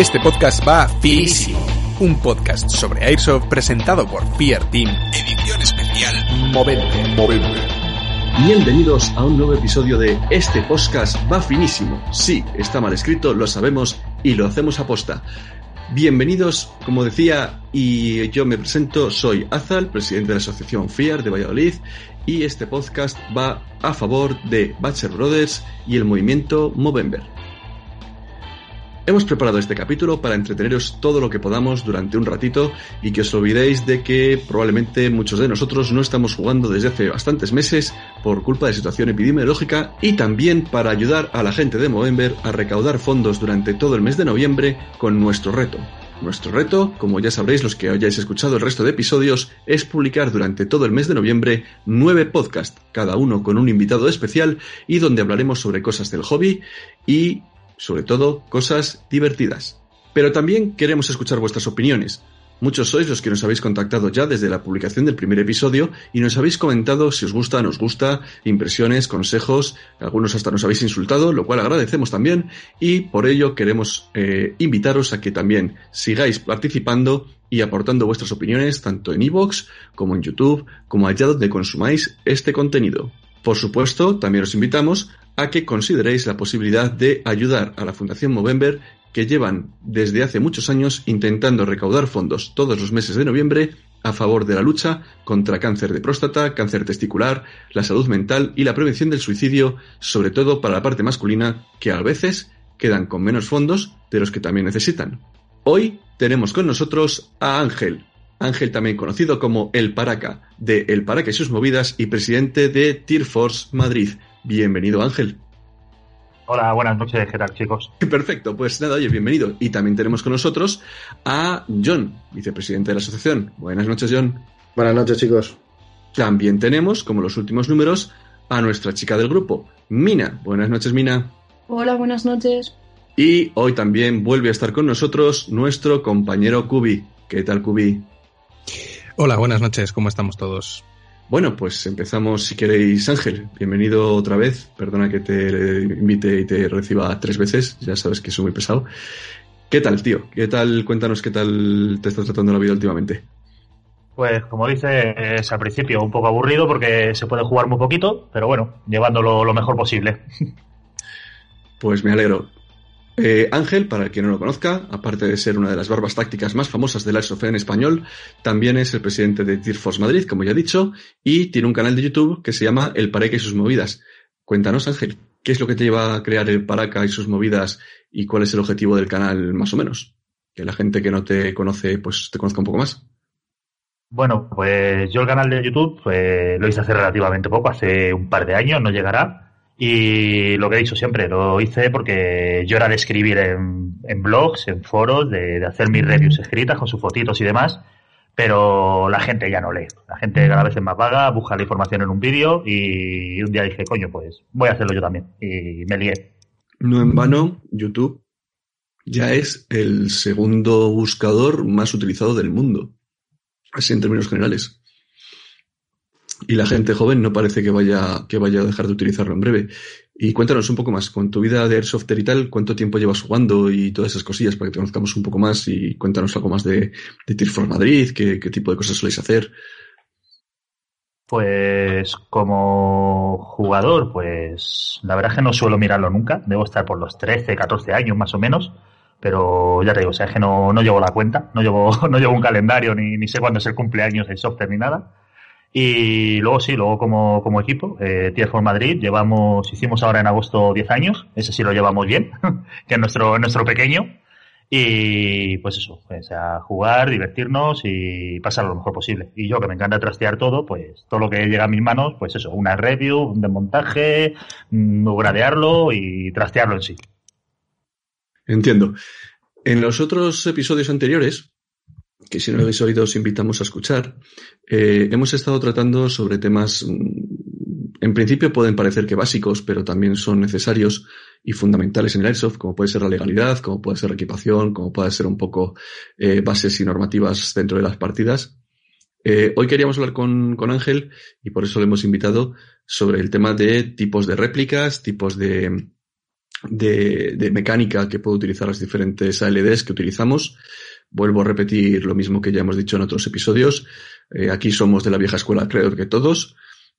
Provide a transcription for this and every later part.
Este podcast va finísimo. Un podcast sobre Airsoft presentado por Fear Team. Edición especial Movente. Bienvenidos a un nuevo episodio de Este podcast va finísimo. Sí, está mal escrito, lo sabemos y lo hacemos a posta. Bienvenidos, como decía, y yo me presento, soy Azal, presidente de la Asociación FIAR de Valladolid, y este podcast va a favor de Batcher Brothers y el movimiento Movember. Hemos preparado este capítulo para entreteneros todo lo que podamos durante un ratito y que os olvidéis de que probablemente muchos de nosotros no estamos jugando desde hace bastantes meses por culpa de situación epidemiológica y también para ayudar a la gente de Movember a recaudar fondos durante todo el mes de noviembre con nuestro reto. Nuestro reto, como ya sabréis los que hayáis escuchado el resto de episodios, es publicar durante todo el mes de noviembre nueve podcasts, cada uno con un invitado especial y donde hablaremos sobre cosas del hobby y sobre todo cosas divertidas. Pero también queremos escuchar vuestras opiniones. Muchos sois los que nos habéis contactado ya desde la publicación del primer episodio y nos habéis comentado si os gusta, nos gusta, impresiones, consejos, algunos hasta nos habéis insultado, lo cual agradecemos también y por ello queremos eh, invitaros a que también sigáis participando y aportando vuestras opiniones tanto en iVoox como en YouTube, como allá donde consumáis este contenido. Por supuesto, también os invitamos a que consideréis la posibilidad de ayudar a la Fundación Movember que llevan desde hace muchos años intentando recaudar fondos todos los meses de noviembre a favor de la lucha contra cáncer de próstata, cáncer testicular, la salud mental y la prevención del suicidio, sobre todo para la parte masculina, que a veces quedan con menos fondos de los que también necesitan. Hoy tenemos con nosotros a Ángel, Ángel también conocido como El Paraca, de El Paraca y sus movidas y presidente de Tier Force Madrid. Bienvenido, Ángel. Hola, buenas noches, ¿qué tal, chicos? Perfecto, pues nada, oye, bienvenido. Y también tenemos con nosotros a John, vicepresidente de la asociación. Buenas noches, John. Buenas noches, chicos. También tenemos, como los últimos números, a nuestra chica del grupo, Mina. Buenas noches, Mina. Hola, buenas noches. Y hoy también vuelve a estar con nosotros nuestro compañero Kubi. ¿Qué tal, Kubi? Hola, buenas noches, ¿cómo estamos todos? Bueno, pues empezamos si queréis, Ángel. Bienvenido otra vez. Perdona que te invite y te reciba tres veces. Ya sabes que soy muy pesado. ¿Qué tal, tío? ¿Qué tal? Cuéntanos qué tal te estás tratando la vida últimamente. Pues como dices, es al principio un poco aburrido porque se puede jugar muy poquito, pero bueno, llevándolo lo mejor posible. Pues me alegro. Eh, Ángel, para el que no lo conozca, aparte de ser una de las barbas tácticas más famosas del Airsoft en español, también es el presidente de Tier Force Madrid, como ya he dicho, y tiene un canal de YouTube que se llama El Paraca y sus movidas. Cuéntanos, Ángel, ¿qué es lo que te lleva a crear el Paraca y sus movidas y cuál es el objetivo del canal, más o menos? Que la gente que no te conoce, pues te conozca un poco más. Bueno, pues yo el canal de YouTube pues, lo hice hace relativamente poco, hace un par de años, no llegará. Y lo que he dicho siempre, lo hice porque yo era de escribir en, blogs, en foros, de, hacer mis reviews escritas con sus fotitos y demás, pero la gente ya no lee. La gente cada vez es más vaga, busca la información en un vídeo y un día dije, coño, pues voy a hacerlo yo también. Y me lié. No en vano, YouTube ya es el segundo buscador más utilizado del mundo. Así en términos generales y la gente joven no parece que vaya, que vaya a dejar de utilizarlo en breve. Y cuéntanos un poco más, con tu vida de Airsoft y tal, ¿cuánto tiempo llevas jugando y todas esas cosillas para que te conozcamos un poco más y cuéntanos algo más de, de Tear for Madrid, qué, qué tipo de cosas soléis hacer? Pues como jugador, pues la verdad es que no suelo mirarlo nunca, debo estar por los 13, 14 años más o menos, pero ya te digo, o sea, es que no, no llevo la cuenta, no llevo, no llevo un calendario, ni, ni sé cuándo es el cumpleaños de software ni nada. Y luego sí, luego como, como equipo, eh, Tier for Madrid, llevamos, hicimos ahora en agosto 10 años, ese sí lo llevamos bien, que es nuestro, nuestro pequeño. Y pues eso, o sea, jugar, divertirnos y pasar lo mejor posible. Y yo que me encanta trastear todo, pues todo lo que llega a mis manos, pues eso, una review, un desmontaje, mm, gradearlo y trastearlo en sí. Entiendo. En los otros episodios anteriores, que si no lo habéis oído os invitamos a escuchar, eh, hemos estado tratando sobre temas, mm, en principio pueden parecer que básicos, pero también son necesarios y fundamentales en el Airsoft, como puede ser la legalidad, como puede ser la equipación, como puede ser un poco eh, bases y normativas dentro de las partidas. Eh, hoy queríamos hablar con, con, Ángel y por eso le hemos invitado sobre el tema de tipos de réplicas, tipos de, de, de mecánica que puede utilizar las diferentes ALDs que utilizamos. Vuelvo a repetir lo mismo que ya hemos dicho en otros episodios. Eh, aquí somos de la vieja escuela, creo que todos.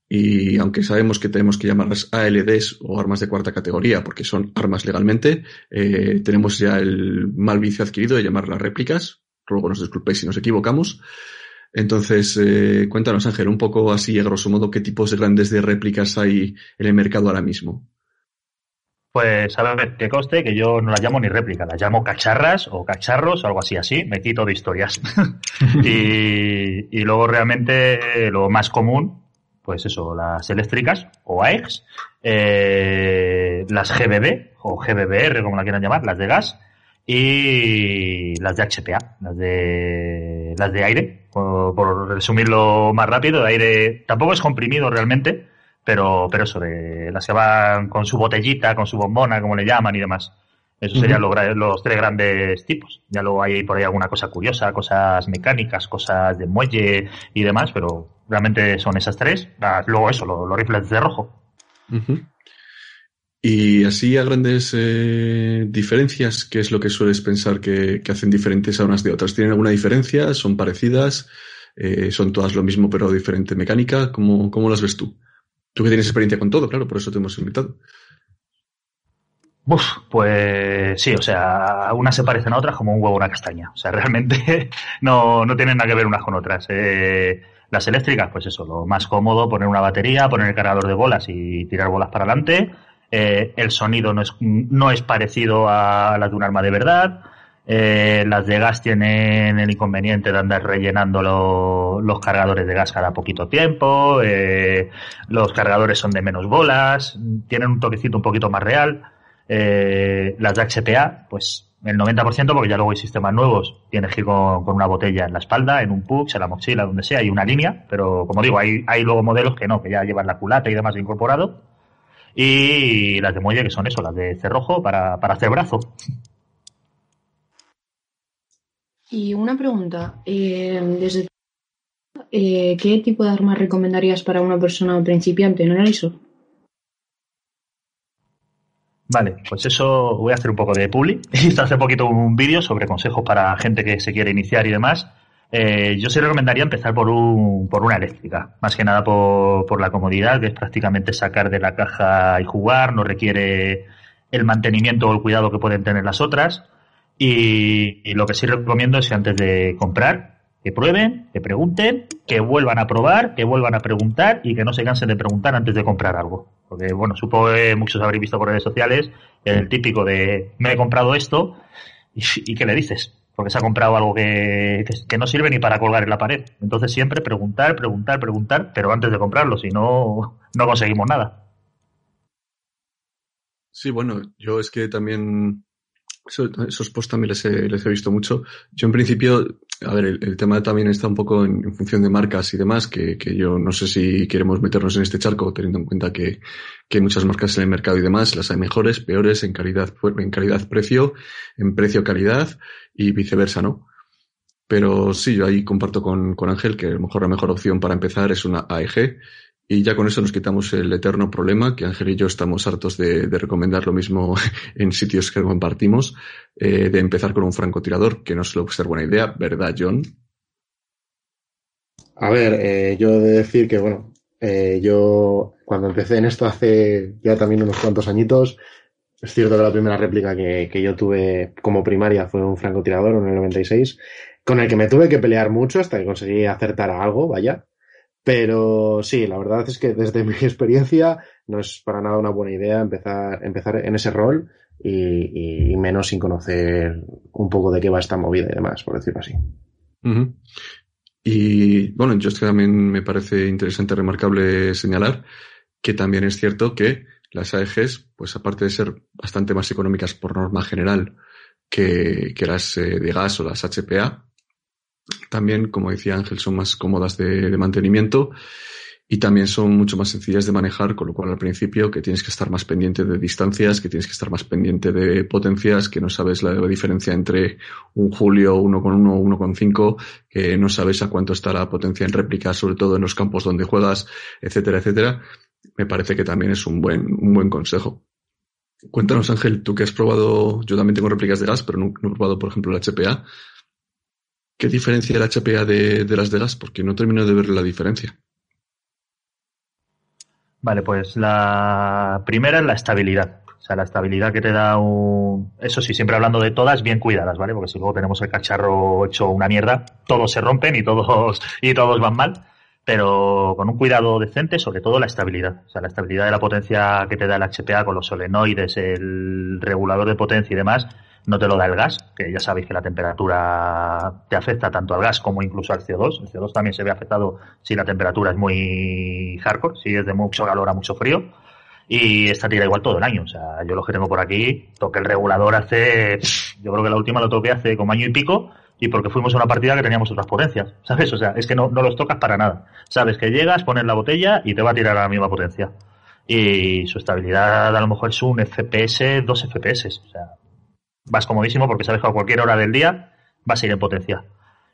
Y aunque sabemos que tenemos que llamarlas ALDs o armas de cuarta categoría, porque son armas legalmente, eh, tenemos ya el mal vicio adquirido de llamarlas réplicas. Luego nos disculpéis si nos equivocamos. Entonces, eh, cuéntanos, Ángel, un poco así, a grosso modo, qué tipos de grandes de réplicas hay en el mercado ahora mismo. Pues a ver, que coste que yo no las llamo ni réplica, las llamo cacharras o cacharros o algo así, así, me quito de historias. y, y, luego realmente lo más común pues eso, las eléctricas o AEX, eh, las GBB o GBBR, como la quieran llamar, las de gas, y las de HPA, las de, las de aire, por, resumirlo más rápido, de aire tampoco es comprimido realmente, pero, pero eso, de las que van con su botellita, con su bombona, como le llaman y demás. Esos serían los, tres grandes tipos. Ya luego hay por ahí alguna cosa curiosa, cosas mecánicas, cosas de muelle y demás, pero realmente son esas tres. Ah, luego eso, los, rifles de rojo. Y así a grandes eh, diferencias, ¿qué es lo que sueles pensar que, hacen diferentes a unas de otras? ¿Tienen alguna diferencia? ¿Son parecidas? Eh, ¿Son todas lo mismo pero diferente mecánica? ¿Cómo, ¿Cómo las ves tú? Tú que tienes experiencia con todo, claro, por eso te hemos invitado. Uf, pues sí, o sea, unas se parecen a otras como un huevo a una castaña. O sea, realmente no, no tienen nada que ver unas con otras. Eh, las eléctricas, pues eso, lo más cómodo, poner una batería, poner el cargador de bolas y tirar bolas para adelante. Eh, el sonido no es, no es parecido a la de un arma de verdad. Eh, las de gas tienen el inconveniente de andar rellenando los cargadores de gas cada poquito tiempo. los cargadores son de menos bolas. Tienen un toquecito un poquito más real. Eh, las de HPA, pues el 90%, porque ya luego hay sistemas nuevos, tienes que ir con, una botella en la espalda, en un pux, en la mochila, donde sea, hay una línea, pero como digo, hay, hay luego modelos que no, que ya llevan la culata y demás incorporado. Y las de muelle, que son eso, las de cerrojo para, para hacer brazo. Y una pregunta, eh, desde eh, ¿qué tipo de armas recomendarías para una persona principiante en el ISO? Vale, pues eso voy a hacer un poco de publi. Hice hace poquito un vídeo sobre consejos para gente que se quiere iniciar y demás. Eh, yo sí recomendaría empezar por, un, por una eléctrica, más que nada por, por la comodidad, que es prácticamente sacar de la caja y jugar, no requiere el mantenimiento o el cuidado que pueden tener las otras. Y, y lo que sí recomiendo es que antes de comprar, que prueben, que pregunten, que vuelvan a probar, que vuelvan a preguntar y que no se cansen de preguntar antes de comprar algo. Porque, bueno, supongo que muchos habréis visto por redes sociales el típico de me he comprado esto y, ¿qué le dices? Porque se ha comprado algo que, que, no sirve ni para colgar en la pared. Entonces siempre preguntar, preguntar, preguntar, pero antes de comprarlo, si no, no conseguimos nada. Sí, bueno, yo es que también esos posts también les he, les he, visto mucho. Yo en principio, a ver, el, tema también está un poco en, función de marcas y demás, que, que, yo no sé si queremos meternos en este charco teniendo en cuenta que, que hay muchas marcas en el mercado y demás, las hay mejores, peores en calidad, en calidad precio, en precio calidad y viceversa, ¿no? Pero sí, yo ahí comparto con, con Ángel que a lo mejor la mejor opción para empezar es una AEG y ya con eso nos quitamos el eterno problema, que Ángel y yo estamos hartos de, recomendar lo mismo en sitios que compartimos, eh, de empezar con un francotirador, que no suele ser buena idea, ¿verdad, John? A ver, eh, yo he de decir que, bueno, eh, yo cuando empecé en esto hace ya también unos cuantos añitos, es cierto que la primera réplica que, que yo tuve como primaria fue un francotirador en el 96, con el que me tuve que pelear mucho hasta que conseguí acertar a algo, vaya Pero sí, la verdad es que desde mi experiencia no es para nada una buena idea empezar, empezar en ese rol y, menos sin conocer un poco de qué va esta movida y demás, por decirlo así. Y bueno, yo también me parece interesante, remarcable señalar que también es cierto que las AEGs, pues aparte de ser bastante más económicas por norma general que, que las eh, de gas o las HPA, también, como decía Ángel, son más cómodas de, mantenimiento y también son mucho más sencillas de manejar, con lo cual al principio que tienes que estar más pendiente de distancias, que tienes que estar más pendiente de potencias, que no sabes la diferencia entre un Julio 1.1 o 1.5, que no sabes a cuánto está la potencia en réplica, sobre todo en los campos donde juegas, etcétera, etcétera. Me parece que también es un buen, un buen consejo. Cuéntanos, Ángel, tú que has probado, yo también tengo réplicas de gas, pero no, he probado, por ejemplo, la HPA. ¿Qué diferencia la HPA de, de las de gas? Porque no termino de ver la diferencia. Vale, pues la primera es la estabilidad. O sea, la estabilidad que te da un... Eso sí, siempre hablando de todas bien cuidadas, ¿vale? Porque si luego tenemos el cacharro hecho una mierda, todos se rompen y todos, y todos van mal. Pero con un cuidado decente, sobre todo la estabilidad. O sea, la estabilidad de la potencia que te da el HPA con los solenoides, el regulador de potencia y demás, no te lo da el gas, que ya sabéis que la temperatura te afecta tanto al gas como incluso al CO2. El CO2 también se ve afectado si la temperatura es muy hardcore, si es de mucho calor a mucho frío. Y esta tira igual todo el año. O sea, yo lo que tengo por aquí, toqué el regulador hace, yo creo que la última lo toqué hace como año y pico, y porque fuimos a una partida que teníamos otras potencias, ¿sabes? O sea, es que no, no los tocas para nada. Sabes que llegas, pones la botella y te va a tirar a la misma potencia. Y su estabilidad a lo mejor es un FPS, dos FPS. O sea, vas comodísimo porque sabes que a cualquier hora del día vas a ir en potencia.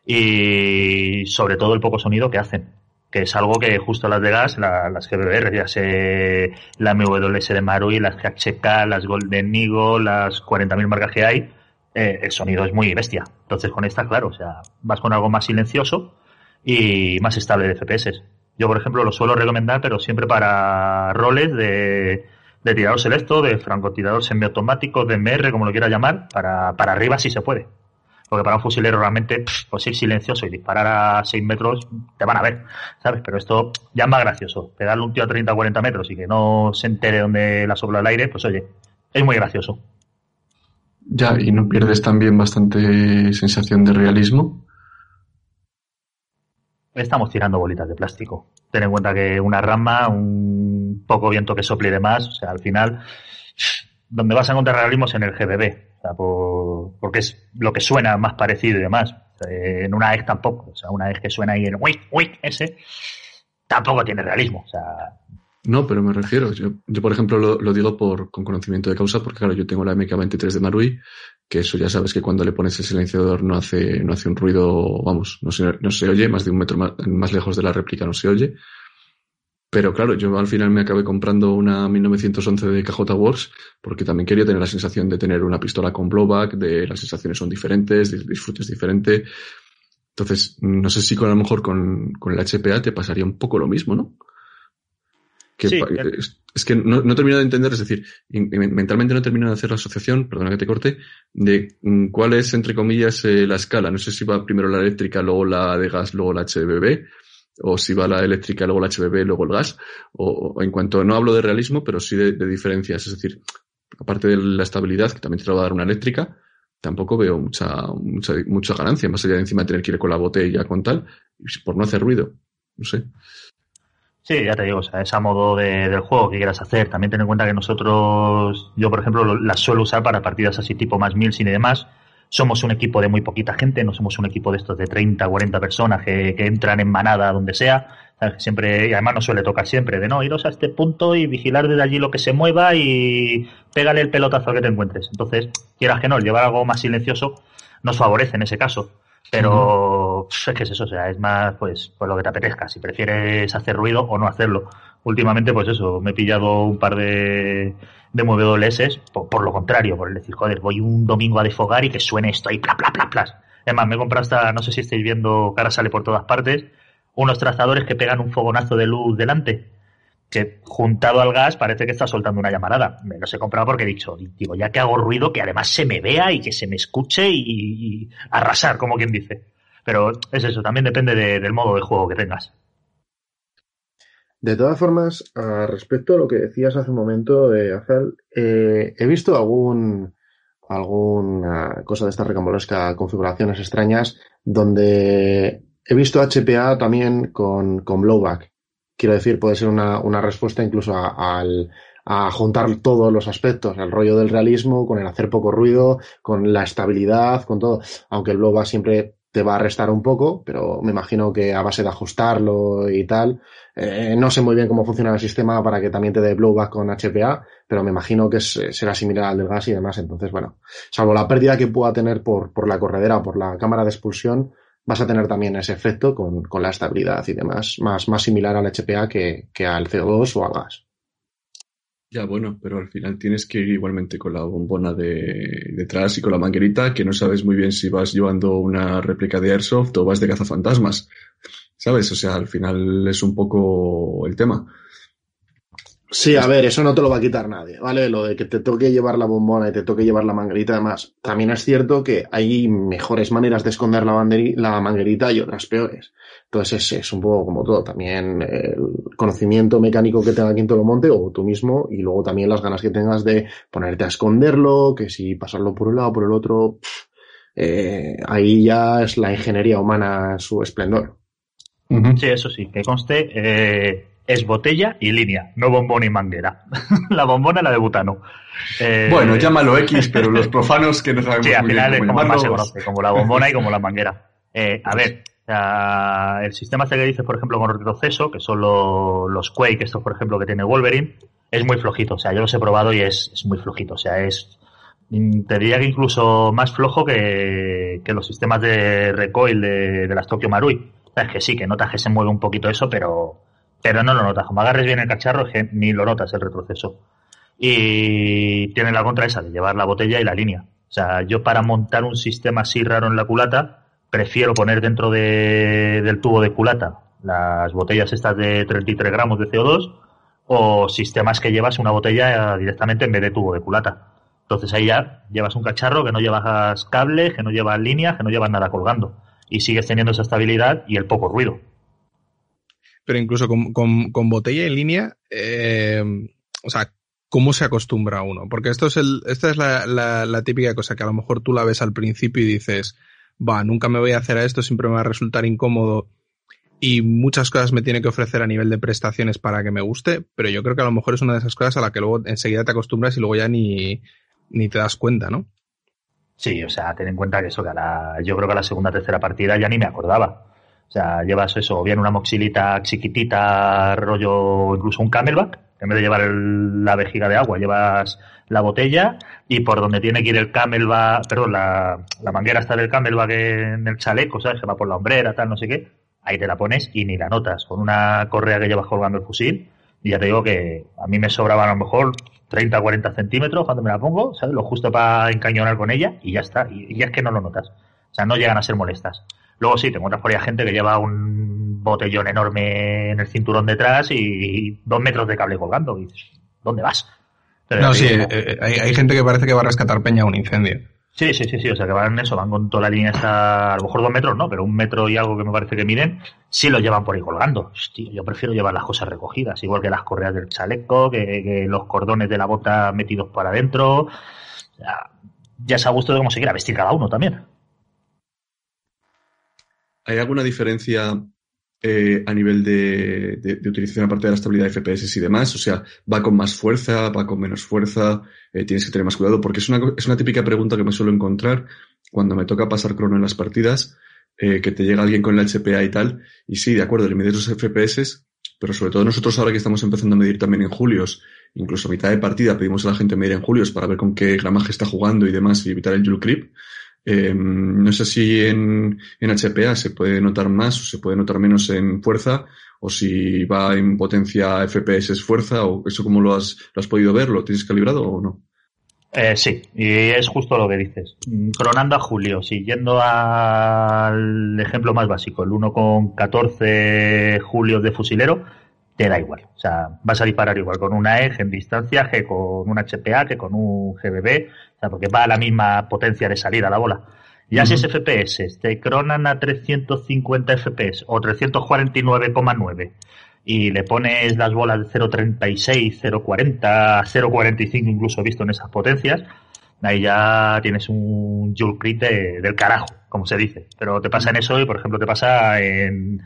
Y sobre todo el poco sonido que hacen, que es algo que justo las de gas, las GBR, ya sé la MWS de Marui, las GHK, las Golden Eagle, las 40.000 marcas que hay, eh, el sonido es muy bestia. Entonces con esta, claro, o sea, vas con algo más silencioso y más estable de FPS. Yo, por ejemplo, lo suelo recomendar, pero siempre para roles de de tirador selecto, de francotirador semiautomático, de MR, como lo quiera llamar, para, para arriba si se puede. Porque para un fusilero realmente, pues ir silencioso y disparar a 6 metros, te van a ver, ¿sabes? Pero esto ya es más gracioso. Pegarle un tío a 30 o 40 metros y que no se entere dónde la sopla el aire, pues oye, es muy gracioso. Ya, y no pierdes también bastante sensación de realismo. Estamos tirando bolitas de plástico. Ten en cuenta que una rama, un poco viento que sople y demás, o sea, al final, donde vas a encontrar realismo es en el GBB, o sea, porque es lo que suena más parecido y demás. en una EG tampoco, o sea, una EG que suena ahí en wick, wick, ese, tampoco tiene realismo, o sea, no, pero me refiero. Yo, yo por ejemplo, lo, lo, digo por, con conocimiento de causa, porque claro, yo tengo la MK23 de Marui, que eso ya sabes que cuando le pones el silenciador no hace, no hace un ruido, vamos, no se, no se oye, más de un metro más, más lejos de la réplica no se oye. Pero claro, yo al final me acabé comprando una 1911 de KJ Works porque también quería tener la sensación de tener una pistola con blowback, de las sensaciones son diferentes, el disfrute es diferente. Entonces, no sé si con, a lo mejor con, con el HPA te pasaría un poco lo mismo, ¿no? Que sí, es, que no, no, termino de entender, es decir, mentalmente no termino de hacer la asociación, perdona que te corte, de mm, cuál es, entre comillas, eh, la escala. No sé si va primero la eléctrica, luego la de gas, luego la HBB, o si va la eléctrica, luego la HBB, luego el gas, o, en cuanto, no hablo de realismo, pero sí de, diferencias. Es decir, aparte de la estabilidad, que también te va a dar una eléctrica, tampoco veo mucha, mucha, mucha ganancia, más allá de encima tener que ir con la botella con tal, por no hacer ruido. No sé. Sí, ya te digo, o sea, es modo de, del juego que quieras hacer. También ten en cuenta que nosotros, yo por ejemplo, las suelo usar para partidas así tipo más mil y demás. Somos un equipo de muy poquita gente, no somos un equipo de estos de 30, 40 personas que, que entran en manada donde sea. Siempre, y además no suele tocar siempre, de no, iros a este punto y vigilar desde allí lo que se mueva y pégale el pelotazo que te encuentres. Entonces, quieras que no, llevar algo más silencioso nos favorece en ese caso. Pero es que es eso, o sea, es más pues, pues lo que te apetezca, si prefieres hacer ruido o no hacerlo. Últimamente, pues eso, me he pillado un par de, de MWS por, por, lo contrario, por el decir, joder, voy un domingo a desfogar y que suene esto ahí, pla, pla, pla, pla. Es más, me he comprado hasta, no sé si estáis viendo, ahora sale por todas partes, unos trazadores que pegan un fogonazo de luz delante que juntado al gas parece que está soltando una llamarada. Me los he comprado porque he dicho, digo, ya que hago ruido, que además se me vea y que se me escuche y, arrasar, como quien dice. Pero es eso, también depende de, del modo de juego que tengas. De todas formas, respecto a lo que decías hace un momento, eh, Azal, he visto algún alguna cosa de esta recambolesca, configuraciones extrañas, donde he visto HPA también con, con blowback. Quiero decir, puede ser una, una respuesta incluso a, al, a juntar todos los aspectos, el rollo del realismo, con el hacer poco ruido, con la estabilidad, con todo. Aunque el blowback siempre te va a restar un poco, pero me imagino que a base de ajustarlo y tal, eh, no sé muy bien cómo funciona el sistema para que también te dé blowback con HPA, pero me imagino que será similar al del gas y demás. Entonces, bueno, salvo la pérdida que pueda tener por, por la corredera por la cámara de expulsión, vas a tener también ese efecto con, con la estabilidad y demás, más, más similar al HPA que, que al CO2 o al gas. Ya, bueno, pero al final tienes que ir igualmente con la bombona de detrás y con la manguerita, que no sabes muy bien si vas llevando una réplica de Airsoft o vas de cazafantasmas. ¿Sabes? O sea, al final es un poco el tema. Sí, a ver, eso no te lo va a quitar nadie, ¿vale? Lo de que te toque llevar la bombona y te toque llevar la manguerita, además, también es cierto que hay mejores maneras de esconder la, la manguerita y otras peores. Entonces es, es, un poco como todo, también el conocimiento mecánico que tenga quien te lo monte o tú mismo y luego también las ganas que tengas de ponerte a esconderlo, que si pasarlo por un lado o por el otro, eh, ahí ya es la ingeniería humana su esplendor. Sí, eso sí, que conste, eh, es botella y línea, no bombón y manguera. la bombona la de butano. Eh, bueno, llámalo X, pero los profanos que no sabemos sí, al final es como más se conoce, como la bombona y como la manguera. Eh, a ver, el sistema este que dices, por ejemplo, con retroceso, que son los, los Quake, estos, por ejemplo, que tiene Wolverine, es muy flojito. O sea, yo los he probado y es, es muy flojito. O sea, es, te diría que incluso más flojo que, que los sistemas de recoil de, de las Tokyo Marui. O sea, es que sí, que notas que se mueve un poquito eso, pero, pero no lo notas. Como agarres bien el cacharro, ni lo notas el retroceso. Y tiene la contra esa de llevar la botella y la línea. O sea, yo para montar un sistema así raro en la culata, prefiero poner dentro de, del tubo de culata las botellas estas de 33 gramos de CO2 o sistemas que llevas una botella directamente en vez de tubo de culata. Entonces ahí ya llevas un cacharro que no llevas cables, que no llevas líneas, que no llevas nada colgando. Y sigues teniendo esa estabilidad y el poco ruido pero incluso con, con, botella en línea, eh, o sea, ¿cómo se acostumbra uno? Porque esto es el, esta es la, la, típica cosa que a lo mejor tú la ves al principio y dices, va, nunca me voy a hacer a esto, siempre me va a resultar incómodo y muchas cosas me tiene que ofrecer a nivel de prestaciones para que me guste, pero yo creo que a lo mejor es una de esas cosas a la que luego enseguida te acostumbras y luego ya ni, ni te das cuenta, ¿no? Sí, o sea, ten en cuenta que eso, que a la, yo creo que a la segunda tercera partida ya ni me acordaba. O sea, llevas eso, o bien una moxilita chiquitita, rollo, incluso un camelback, en vez de llevar la vejiga de agua, llevas la botella y por donde tiene que ir el camelback, perdón, la, la manguera está del camelback en el chaleco, ¿sabes? Se va por la hombrera, tal, no sé qué. Ahí te la pones y ni la notas, con una correa que llevas colgando el fusil. Y ya te digo que a mí me sobraban a lo mejor 30 o 40 centímetros cuando me la pongo, ¿sabes? Lo justo para encañonar con ella y ya está. Y, y es que no lo notas. O sea, no llegan a ser molestas. Luego sí, te encuentras por ahí gente que lleva un botellón enorme en el cinturón detrás y dos metros de cable colgando. Y dices, ¿dónde vas? no, sí, eh, eh, hay, gente que parece que va a rescatar peña a un incendio. Sí, sí, sí, sí, o sea que van eso, van con toda la línea hasta, a lo mejor dos metros, no, pero un metro y algo que me parece que miden, sí lo llevan por ahí colgando. Hostia, yo prefiero llevar las cosas recogidas, igual que las correas del chaleco, que, los cordones de la bota metidos para adentro. Ya, ya se ha gusto de cómo se quiera vestir cada uno también. ¿Hay alguna diferencia eh, a nivel de, de, utilización aparte de la estabilidad de FPS y demás? O sea, ¿va con más fuerza? ¿Va con menos fuerza? Eh, ¿Tienes que tener más cuidado? Porque es una, es una típica pregunta que me suelo encontrar cuando me toca pasar crono en las partidas, eh, que te llega alguien con la HPA y tal. Y sí, de acuerdo, le mides los FPS, pero sobre todo nosotros ahora que estamos empezando a medir también en julios, incluso a mitad de partida pedimos a la gente medir en julios para ver con qué gramaje está jugando y demás y evitar el Joule Creep. Em, no sé si en, en, HPA se puede notar más o se puede notar menos en fuerza, o si va en potencia FPS es fuerza, o eso cómo lo has, lo has podido ver, ¿lo tienes calibrado o no? Eh, sí, y es justo lo que dices. Cronando a Julio, siguiendo al ejemplo más básico, el 1,14 Julio de fusilero, te da igual. O sea, vas a disparar igual con una EG en distancia que con un HPA, que con un GBB, o sea, porque va a la misma potencia de salida la bola. Ya si es FPS, te cronan a 350 FPS o 349,9 y le pones las bolas de 0.36, 0.40, 0.45 incluso visto en esas potencias, ahí ya tienes un Joule Crit del carajo, como se dice. Pero te pasa en eso y, por ejemplo, te pasa en,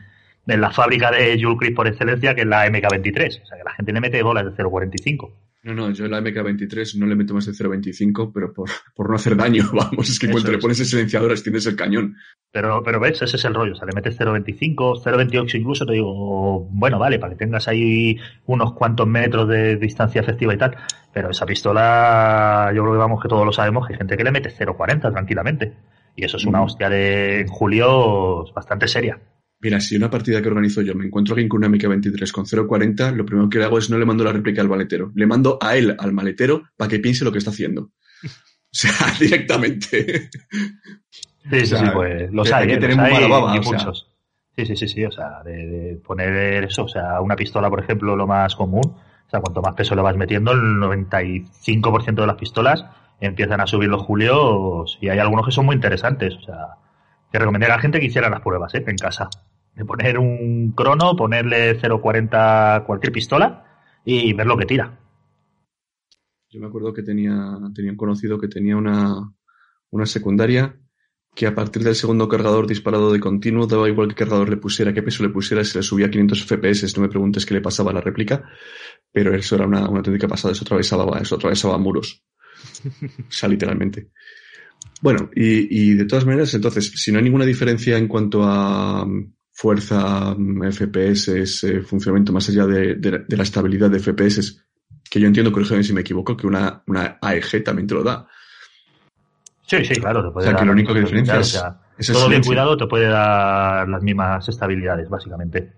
en la fábrica de Joule Crit por excelencia, que es la MK23. O sea, que la gente le mete bolas de 0.45. No, no, yo en la MK23 no le meto más de 0.25, pero por, por no hacer daño, vamos, es que cuando le pones el silenciador extiendes el cañón. Pero, pero ves, ese es el rollo, o sea, le metes 0.25, 0.28 incluso, te digo, bueno, vale, para que tengas ahí unos cuantos metros de distancia efectiva y tal, pero esa pistola, yo creo que vamos que todos lo sabemos, que hay gente que le mete 0.40 tranquilamente, y eso es una hostia de julio bastante seria. Mira, si una partida que organizo yo me encuentro alguien con una MK23 con 0.40, lo primero que le hago es no le mando la réplica al maletero, le mando a él, al maletero, para que piense lo que está haciendo. O sea, directamente. Sí, sí, sí, pues los hay, ¿eh? los hay baba, y muchos. Sí, sí, sí, sí, o sea, de, de, poner eso, o sea, una pistola, por ejemplo, lo más común, o sea, cuanto más peso le vas metiendo, el 95% de las pistolas empiezan a subir los julios y hay algunos que son muy interesantes, o sea, que recomendaría a la gente que hiciera las pruebas, ¿eh? En casa de poner un crono, ponerle 0.40 cualquier pistola y ver lo que tira. Yo me acuerdo que tenía, tenía un conocido que tenía una, una secundaria que a partir del segundo cargador disparado de continuo, daba igual que cargador le pusiera, qué peso le pusiera, se le subía a 500 FPS, no me preguntes qué le pasaba a la réplica, pero eso era una, una auténtica pasada, eso atravesaba, eso atravesaba muros. o sea, literalmente. Bueno, y, y, de todas maneras, entonces, si no hay ninguna diferencia en cuanto a fuerza, FPS, eh, funcionamiento más allá de, de, de, la estabilidad de FPS, que yo entiendo, corrígeme si me equivoco, que una, una AEG también te lo da. Sí, sí, claro, te puede o sea, dar que lo único que diferencia es, o sea, todo bien cuidado te puede dar las mismas estabilidades, básicamente.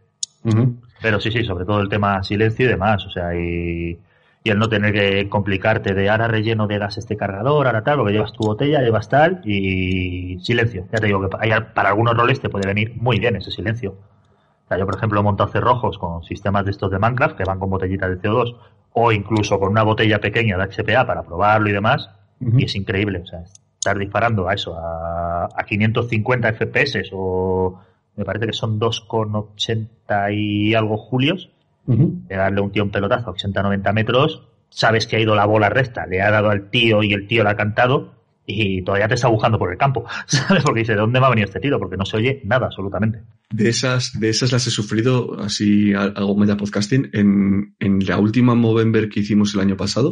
Uh -huh. Pero sí, sí, sobre todo el tema silencio y demás, o sea, y, y el no tener que complicarte de ahora relleno de gas este cargador, ahora tal, porque llevas tu botella, llevas tal, y silencio. Ya te digo que hay, para algunos roles te puede venir muy bien ese silencio. O sea, yo, por ejemplo, he montado cerrojos con sistemas de estos de Minecraft que van con botellitas de CO2 o incluso con una botella pequeña de HPA para probarlo y demás, uh -huh. y es increíble. O sea, estar disparando a eso, a, a 550 FPS o me parece que son 2,80 y algo julios, uh -huh. de darle un tío un pelotazo a 80-90 metros, sabes que ha ido la bola recta, le ha dado al tío y el tío la ha cantado y todavía te está buscando por el campo, ¿sabes? Porque dice, ¿de dónde va a venir este tiro? Porque no se oye nada, absolutamente. De esas, de esas las he sufrido, así algo media podcasting, en, en la última Movember que hicimos el año pasado,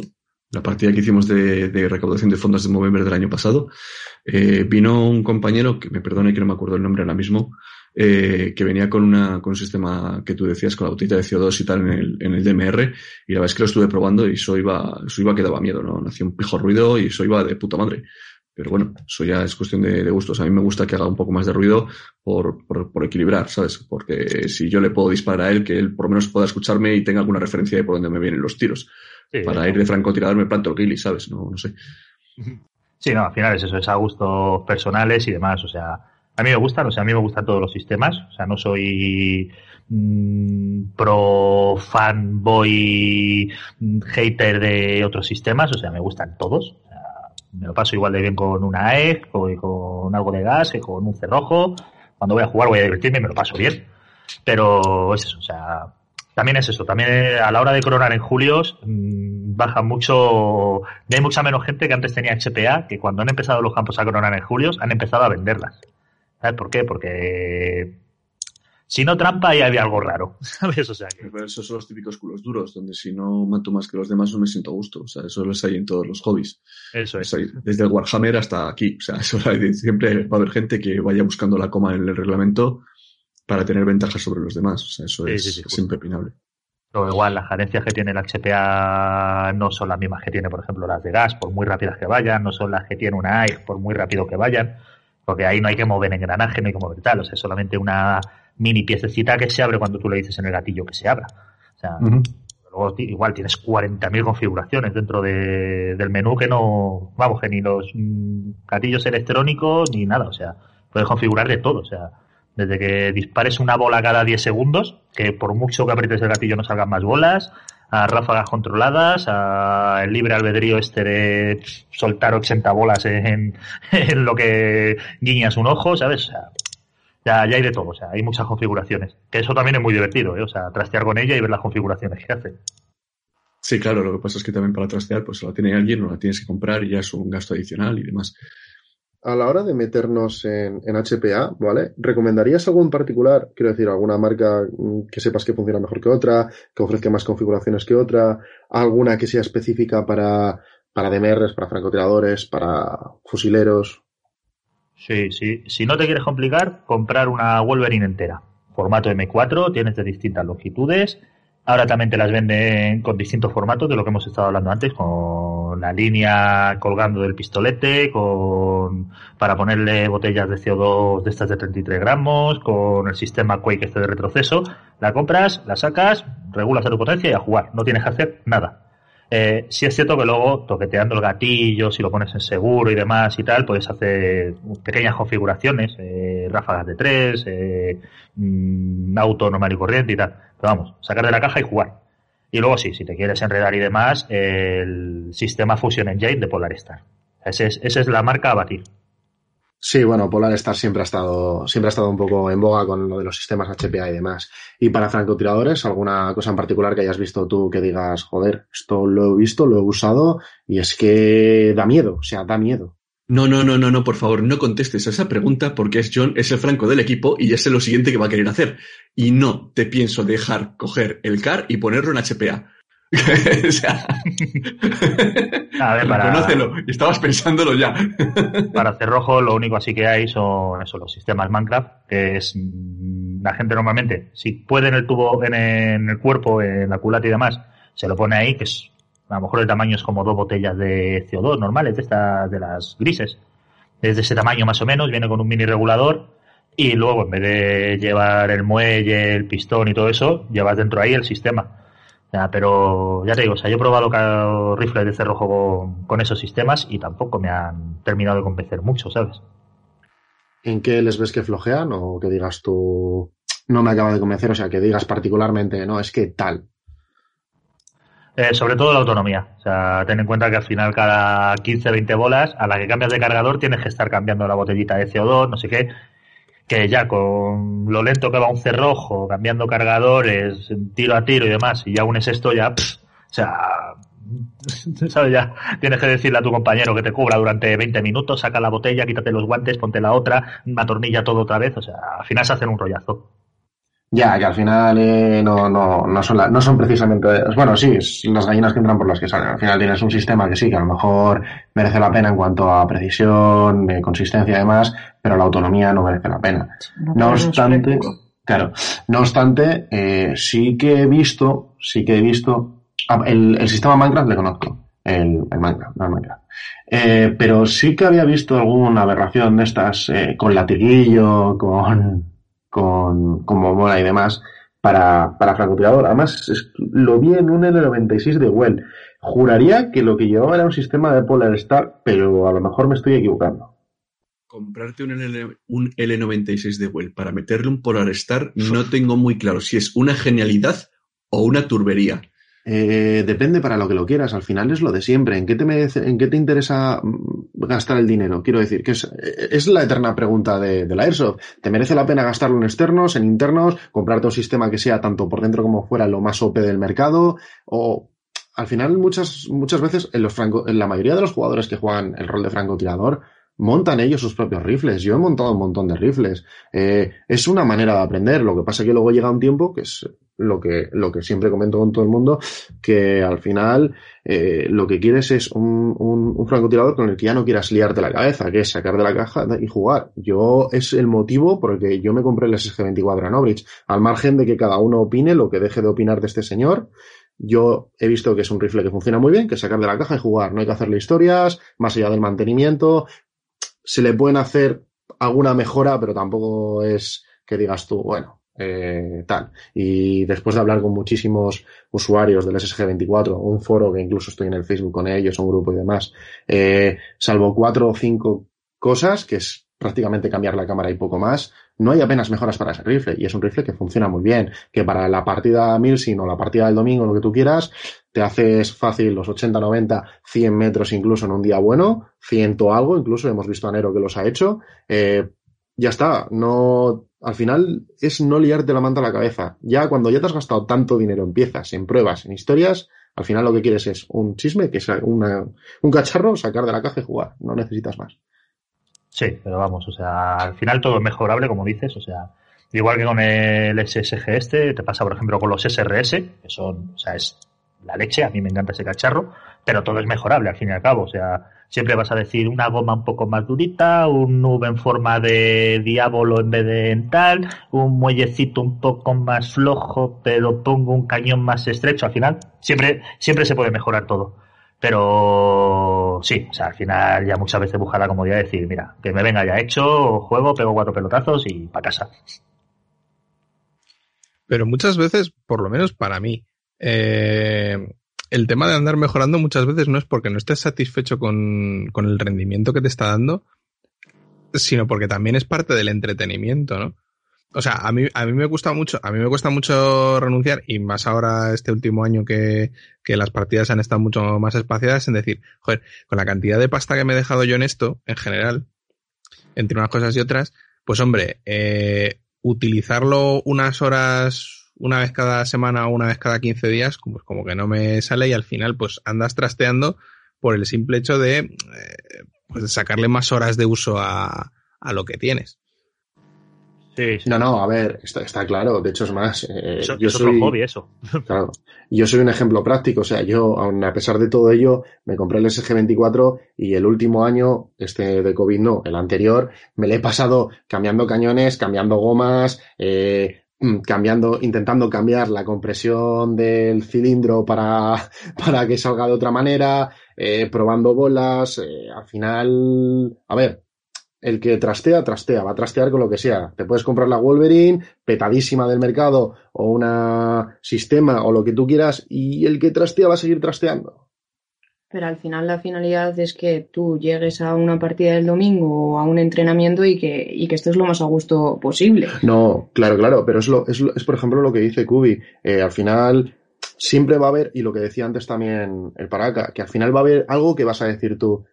la partida que hicimos de, de recaudación de fondos de Movember del año pasado, eh, vino un compañero, que me perdone que no me acuerdo el nombre ahora mismo, eh, que venía con, una, con un sistema que tú decías, con la botella de CO2 y tal en el, en el DMR, y la verdad es que lo estuve probando y eso iba, eso iba que daba miedo, ¿no? Hacía un pijo ruido y eso iba de puta madre. Pero bueno, eso ya es cuestión de, de, gustos. A mí me gusta que haga un poco más de ruido por, por, por, equilibrar, ¿sabes? Porque si yo le puedo disparar a él, que él por lo menos pueda escucharme y tenga alguna referencia de por dónde me vienen los tiros. Sí, Para ir de francotirador me planto el killy, ¿sabes? No, no sé. Sí, no, al final es eso, es a gustos personales y demás. O sea, a mí me gustan, o sea, a mí me gustan todos los sistemas. O sea, no soy mmm, pro fanboy hater de otros sistemas. O sea, me gustan todos. O sea, me lo paso igual de bien con una AEG, con, con algo de gas, con un cerrojo. Cuando voy a jugar voy a divertirme y me lo paso bien. Pero es eso, o sea, también es eso, también a la hora de coronar en julios mmm, baja mucho, hay mucha menos gente que antes tenía HPA, que cuando han empezado los campos a coronar en julios han empezado a venderlas. ¿Sabes por qué? Porque si no trampa ahí había algo raro, ¿sabes? O sea que... Pero esos son los típicos culos duros, donde si no mato más que los demás no me siento a gusto, o sea, eso los hay en todos los hobbies. Eso es. desde el Warhammer hasta aquí, o sea, eso siempre va a haber gente que vaya buscando la coma en el reglamento para tener ventajas sobre los demás. O sea, eso sí, es, sí, sí, es impepinable. Pero igual, las carencias que tiene el HPA no son las mismas que tiene, por ejemplo, las de gas, por muy rápidas que vayan, no son las que tiene una AIG, por muy rápido que vayan, porque ahí no hay que mover engranaje, no hay que mover tal, o sea, es solamente una mini piececita que se abre cuando tú le dices en el gatillo que se abra. O sea, uh -huh. luego igual tienes 40.000 configuraciones dentro de, del menú que no, vamos, que ni los mm, gatillos electrónicos ni nada, o sea, puedes configurar de todo, o sea, desde que dispares una bola cada 10 segundos, que por mucho que aprietes el gatillo no salgan más bolas, a ráfagas controladas, a el libre albedrío este de soltar 80 bolas en, en lo que guiñas un ojo, ¿sabes? O sea, Ya, ya hay de todo, o sea, hay muchas configuraciones. Que eso también es muy divertido, ¿eh? O sea, trastear con ella y ver las configuraciones que hace. Sí, claro, lo que pasa es que también para trastear, pues la tiene alguien, no la tienes que comprar y ya es un gasto adicional y demás. A la hora de meternos en, en HPA, ¿vale? ¿Recomendarías algo en particular? Quiero decir, alguna marca mm, que sepas que funciona mejor que otra, que ofrezca más configuraciones que otra, alguna que sea específica para, para DMRs, para francotiradores, para fusileros. Sí, sí. Si no te quieres complicar, comprar una Wolverine entera. Formato M4, tienes de distintas longitudes. Ahora también te las venden con distintos formatos de lo que hemos estado hablando antes, con la línea colgando del pistolete, con para ponerle botellas de CO2 de estas de 33 gramos, con el sistema Quake este de retroceso. La compras, la sacas, regulas a tu potencia y a jugar. No tienes que hacer nada. Eh, sí es cierto que luego, toqueteando el gatillo, si lo pones en seguro y demás y tal, puedes hacer pequeñas configuraciones, eh, ráfagas de tres, eh, mm, auto normal y corriente y tal. Pero vamos, sacar de la caja y jugar. Y luego sí, si te quieres enredar y demás, el sistema Fusion Engine de Polar Star. Ese es, esa es la marca a batir. Sí, bueno, Polar Star siempre ha estado, siempre ha estado un poco en boga con lo de los sistemas HPA y demás. Y para francotiradores, ¿alguna cosa en particular que hayas visto tú que digas, joder, esto lo he visto, lo he usado y es que da miedo, o sea, da miedo? No, no, no, no, no, por favor, no contestes a esa pregunta porque es John, es el franco del equipo y es lo siguiente que va a querer hacer. Y no te pienso dejar coger el CAR y ponerlo en HPA. o sea, A ver, para, reconócelo, y estabas pensándolo ya. para cerrojo lo único así que hay son eso, los sistemas Minecraft, que es mm, la gente normalmente, si puede en el tubo, en el cuerpo, en la culata y demás, se lo pone ahí, que es a lo mejor el tamaño es como dos botellas de CO2 normales, de estas, de las grises. Es de ese tamaño más o menos, viene con un mini regulador y luego en vez de llevar el muelle, el pistón y todo eso, llevas dentro ahí el sistema. Pero ya te digo, o sea, yo he probado rifles de cerrojo con, con esos sistemas y tampoco me han terminado de convencer mucho, ¿sabes? ¿En qué les ves que flojean o que digas tú, no me acaba de convencer? O sea, que digas particularmente, no, es que tal. Eh, sobre todo la autonomía. O sea, ten en cuenta que al final cada 15, 20 bolas, a la que cambias de cargador, tienes que estar cambiando la botellita de CO2, no sé qué. Que ya con lo lento que va un cerrojo, cambiando cargadores, tiro a tiro y demás, y ya unes esto, ya, pff, o sea, ¿sabes? Ya tienes que decirle a tu compañero que te cubra durante 20 minutos, saca la botella, quítate los guantes, ponte la otra, atornilla todo otra vez, o sea, al final se hacen un rollazo. Ya, que al final eh, no, no, no, son la- no son precisamente. Bueno, sí, es las gallinas que entran por las que salen. Al final tienes un sistema que sí, que a lo mejor merece la pena en cuanto a precisión, eh, consistencia y demás, pero la autonomía no merece la pena. No obstante, claro, no obstante, eh, sí que he visto, sí que he visto, ah, el, el sistema Minecraft le conozco, el, el Minecraft, no el Minecraft. Eh, pero sí que había visto alguna aberración de estas, eh, con latiguillo, con, con, con bombola y demás, para, para francotirador. Además, lo vi en un L96 de Well. Juraría que lo que llevaba era un sistema de Polar Star, pero a lo mejor me estoy equivocando. Comprarte un, L, un L96 de Well para meterle un Polar Star, no tengo muy claro si es una genialidad o una turbería. Eh, depende para lo que lo quieras. Al final es lo de siempre. ¿En qué te, merece- en qué te interesa mm, gastar el dinero? Quiero decir, que es, es la eterna pregunta de, la Airsoft. ¿Te merece la pena gastarlo en externos, en internos, comprarte un sistema que sea tanto por dentro como fuera lo más OP del mercado? O al final muchas, muchas veces en, los franco, en la mayoría de los jugadores que juegan el rol de francotirador montan ellos sus propios rifles. Yo he montado un montón de rifles. Eh, es una manera de aprender. Lo que pasa es que luego llega un tiempo, que es lo que, lo que siempre comento con todo el mundo, que al final eh, lo que quieres es un, un, un, francotirador con el que ya no quieras liarte la cabeza, que es sacar de la caja y jugar. Yo es el motivo por el que yo me compré el SG-24 en Obridge, al margen de que cada uno opine lo que deje de opinar de este señor. Yo he visto que es un rifle que funciona muy bien, que es sacar de la caja y jugar. No hay que hacerle historias, más allá del mantenimiento. Se le pueden hacer alguna mejora, pero tampoco es que digas tú, bueno, eh, tal. Y después de hablar con muchísimos usuarios del SSG24, un foro que incluso estoy en el Facebook con ellos, un grupo y demás, eh, salvo cuatro o cinco cosas, que es prácticamente cambiar la cámara y poco más, no hay apenas mejoras para ese rifle. Y es un rifle que funciona muy bien, que para la partida Milsin o la partida del domingo, lo que tú quieras, te haces fácil los 80, 90, 100 metros incluso en un día bueno, ciento algo, incluso hemos visto a que los ha hecho, eh, ya está. No, al final es no liarte la manta a la cabeza. Ya cuando ya te has gastado tanto dinero en piezas, en pruebas, en historias, al final lo que quieres es un chisme, que es una, un cacharro, sacar de la caja y jugar. No necesitas más. Sí, pero vamos, o sea, al final todo es mejorable, como dices, o sea, igual que con el SSG este, te pasa, por ejemplo, con los SRS, que son, o sea, es la leche, a mí me encanta ese cacharro, pero todo es mejorable al fin y al cabo, o sea, siempre vas a decir una goma un poco más durita, un nube en forma de diablo en vez de en tal, un muellecito un poco más flojo, pero pongo un cañón más estrecho, al final siempre, siempre se puede mejorar todo. Pero sí, o sea, al final ya muchas veces busca la comodidad de decir, mira, que me venga ya hecho, juego, pego cuatro pelotazos y para casa. Pero muchas veces, por lo menos para mí, eh, el tema de andar mejorando muchas veces no es porque no estés satisfecho con, con, el rendimiento que te está dando, sino porque también es parte del entretenimiento, ¿no? o sea, a mí, a mí me gusta mucho, a mí me cuesta mucho renunciar, y más ahora este último año que, que las partidas han estado mucho más espaciadas, en decir, joder, con la cantidad de pasta que me he dejado yo en esto, en general, entre unas cosas y otras, pues hombre, eh, utilizarlo unas horas, una vez cada semana o una vez cada 15 días, como, como que no me sale y al final pues andas trasteando por el simple hecho de eh, pues sacarle más horas de uso a, a lo que tienes. Sí, No, no, a ver, está, está, claro. De hecho, es más. Eh, eso, yo soy, hobby, eso. Claro. Yo soy un ejemplo práctico. O sea, yo, aun a pesar de todo ello, me compré el SG24 y el último año, este de COVID no, el anterior, me le he pasado cambiando cañones, cambiando gomas, eh, cambiando, intentando cambiar la compresión del cilindro para, para que salga de otra manera, eh, probando bolas. Eh, al final, a ver, el que trastea, trastea, va a trastear con lo que sea. Te puedes comprar la Wolverine, petadísima del mercado, o una sistema, o lo que tú quieras, y el que trastea va a seguir trasteando. Pero al final la finalidad es que tú llegues a una partida del domingo o a un entrenamiento y que, y que estés lo más a gusto posible. No, claro, claro, pero es, lo, es, es por ejemplo lo que dice Kubi. Eh, al final siempre va a haber, y lo que decía antes también el Paraca, que al final va a haber algo que vas a decir tú,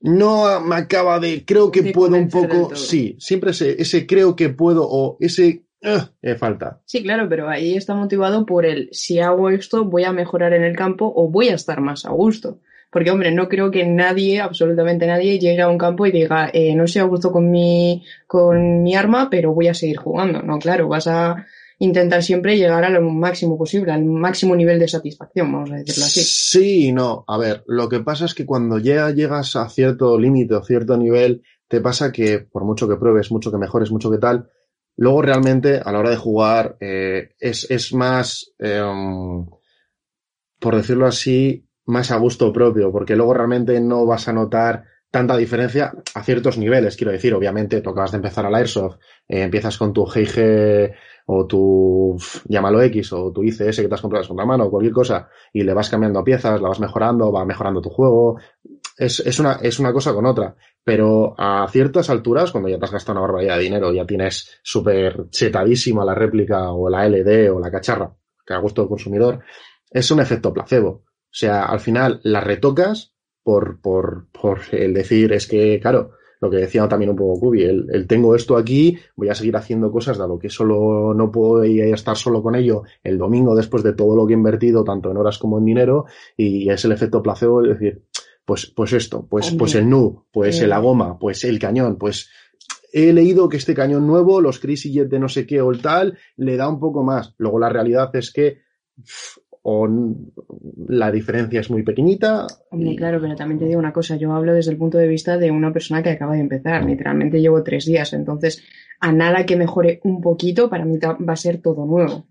no me acaba de, creo que puedo un poco, sí, siempre ese, ese creo que puedo o ese uh, falta. Sí, claro, pero ahí está motivado por el si hago esto voy a mejorar en el campo o voy a estar más a gusto. Porque, hombre, no creo que nadie, absolutamente nadie, llegue a un campo y diga, eh, no sé a gusto con mi, con mi arma, pero voy a seguir jugando. No, claro, vas a, intentar siempre llegar a lo máximo posible, al máximo nivel de satisfacción, vamos a decirlo así. Sí y no. A ver, lo que pasa es que cuando ya llegas a cierto límite o cierto nivel, te pasa que por mucho que pruebes, mucho que mejores, mucho que tal, luego realmente a la hora de jugar eh, es, es, más, eh, por decirlo así, más a gusto propio, porque luego realmente no vas a notar tanta diferencia a ciertos niveles, quiero decir, obviamente tocabas de empezar al Airsoft, eh, empiezas con tu GIG o tu, llámalo X, o tu ICS que te has comprado con la mano, o cualquier cosa, y le vas cambiando piezas, la vas mejorando, va mejorando tu juego. Es, es, una, es una cosa con otra. Pero a ciertas alturas, cuando ya te has gastado una barbaridad de dinero, ya tienes súper chetadísima la réplica o la LD o la cacharra, que a gusto del consumidor, es un efecto placebo. O sea, al final la retocas por, por, por el decir, es que, claro, lo que decía también un poco Kubi, el, tengo esto aquí, voy a seguir haciendo cosas, dado que solo no puedo ir a estar solo con ello el domingo después de todo lo que he invertido, tanto en horas como en dinero, y es el efecto placebo, es decir, pues, pues esto, pues, pues el nu, pues la goma, pues el cañón, pues he leído que este cañón nuevo, los Crazy Jet de no sé qué o el tal, le da un poco más. Luego la realidad es que o la diferencia es muy pequeñita. Hombre, claro, pero también te digo una cosa, yo hablo desde el punto de vista de una persona que acaba de empezar, literalmente llevo tres días, entonces a nada que mejore un poquito, para mí va a ser todo nuevo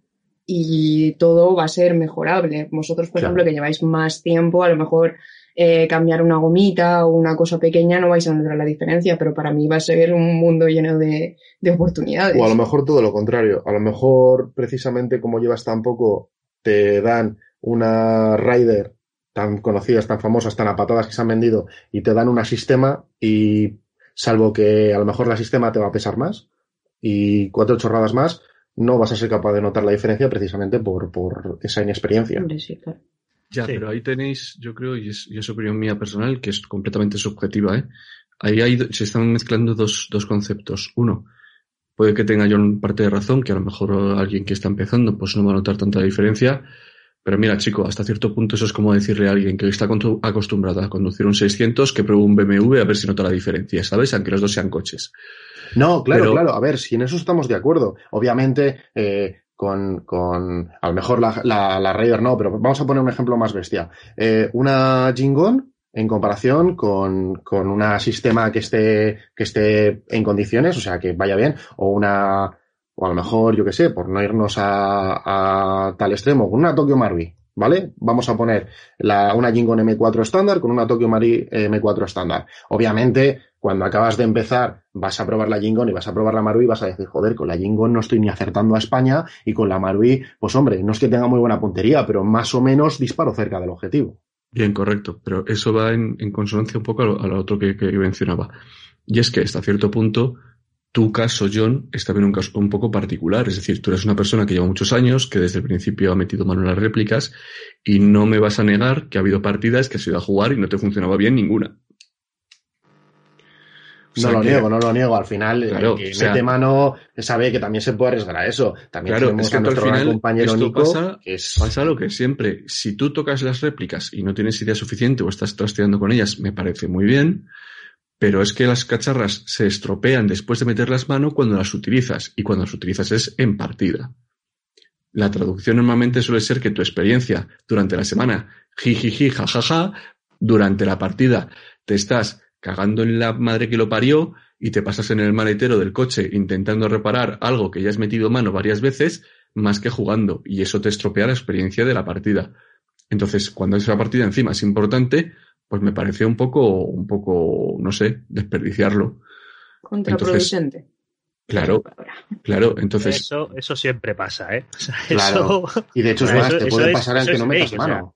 y todo va a ser mejorable. Vosotros, por ejemplo, que lleváis más tiempo, a lo mejor eh, cambiar una gomita o una cosa pequeña no vais a notar la diferencia, pero para mí va a ser un mundo lleno de, de oportunidades. O a lo mejor todo lo contrario, a lo mejor precisamente como llevas tan poco te dan una Rider tan conocidas, tan famosas, tan apatadas que se han vendido y te dan una sistema y salvo que a lo mejor la sistema te va a pesar más y cuatro chorradas más, no vas a ser capaz de notar la diferencia precisamente por, por esa inexperiencia. Ya, pero ahí tenéis, yo creo, y es, y es opinión mía personal, que es completamente subjetiva, ¿eh? ahí hay, se están mezclando dos, dos conceptos. Uno, puede que tenga yo parte de razón, que a lo mejor alguien que está empezando pues no va a notar tanta diferencia. Pero mira, chico, hasta cierto punto eso es como decirle a alguien que está acostumbrado a conducir un 600 que pruebe un BMW a ver si nota la diferencia, ¿sabes? Aunque los dos sean coches. No, claro, claro. A ver, si en eso estamos de acuerdo. Obviamente, eh, con, con, a lo mejor la, la, la Raider no, pero vamos a poner un ejemplo más bestia. Eh, una Jingon en comparación con, con un sistema que esté, que esté en condiciones, o sea, que vaya bien, o una, o a lo mejor, yo qué sé, por no irnos a, a tal extremo, con una Tokyo Marui, ¿vale? Vamos a poner la, una Jingon M4 estándar con una Tokyo Marui M4 estándar. Obviamente, cuando acabas de empezar, vas a probar la Jingon y vas a probar la Marui y vas a decir, joder, con la Jingon no estoy ni acertando a España y con la Marui, pues hombre, no es que tenga muy buena puntería, pero más o menos disparo cerca del objetivo. Bien, correcto, pero eso va en, consonancia un poco a lo, otro que, mencionaba. Y es que hasta cierto punto, tu caso, John, es también un caso un poco particular. Es decir, tú eres una persona que lleva muchos años, que desde el principio ha metido mano en las réplicas, y no me vas a negar que ha habido partidas que has ido a jugar y no te funcionaba bien ninguna no lo niego, no lo niego. Al final, el que mete mano sabe que también se puede arriesgar a eso. También claro, tenemos es que a nuestro al final, compañero Nico. Pasa, es... pasa lo que siempre. Si tú tocas las réplicas y no tienes idea suficiente o estás trasteando con ellas, me parece muy bien. Pero es que las cacharras se estropean después de meterlas mano cuando las utilizas. Y cuando las utilizas es en partida. La traducción normalmente suele ser que tu experiencia durante la semana, jijiji, jajaja, durante la partida te estás cagando en la madre que lo parió y te pasas en el maletero del coche intentando reparar algo que ya has metido mano varias veces más que jugando y eso te estropea la experiencia de la partida. Entonces, cuando esa partida encima es importante, pues me parece un poco, un poco, no sé, desperdiciarlo. Contraproducente. Claro, claro, entonces. Eso, eso siempre pasa, ¿eh? claro. Y de hecho es más, te puede pasar en que no metas mano.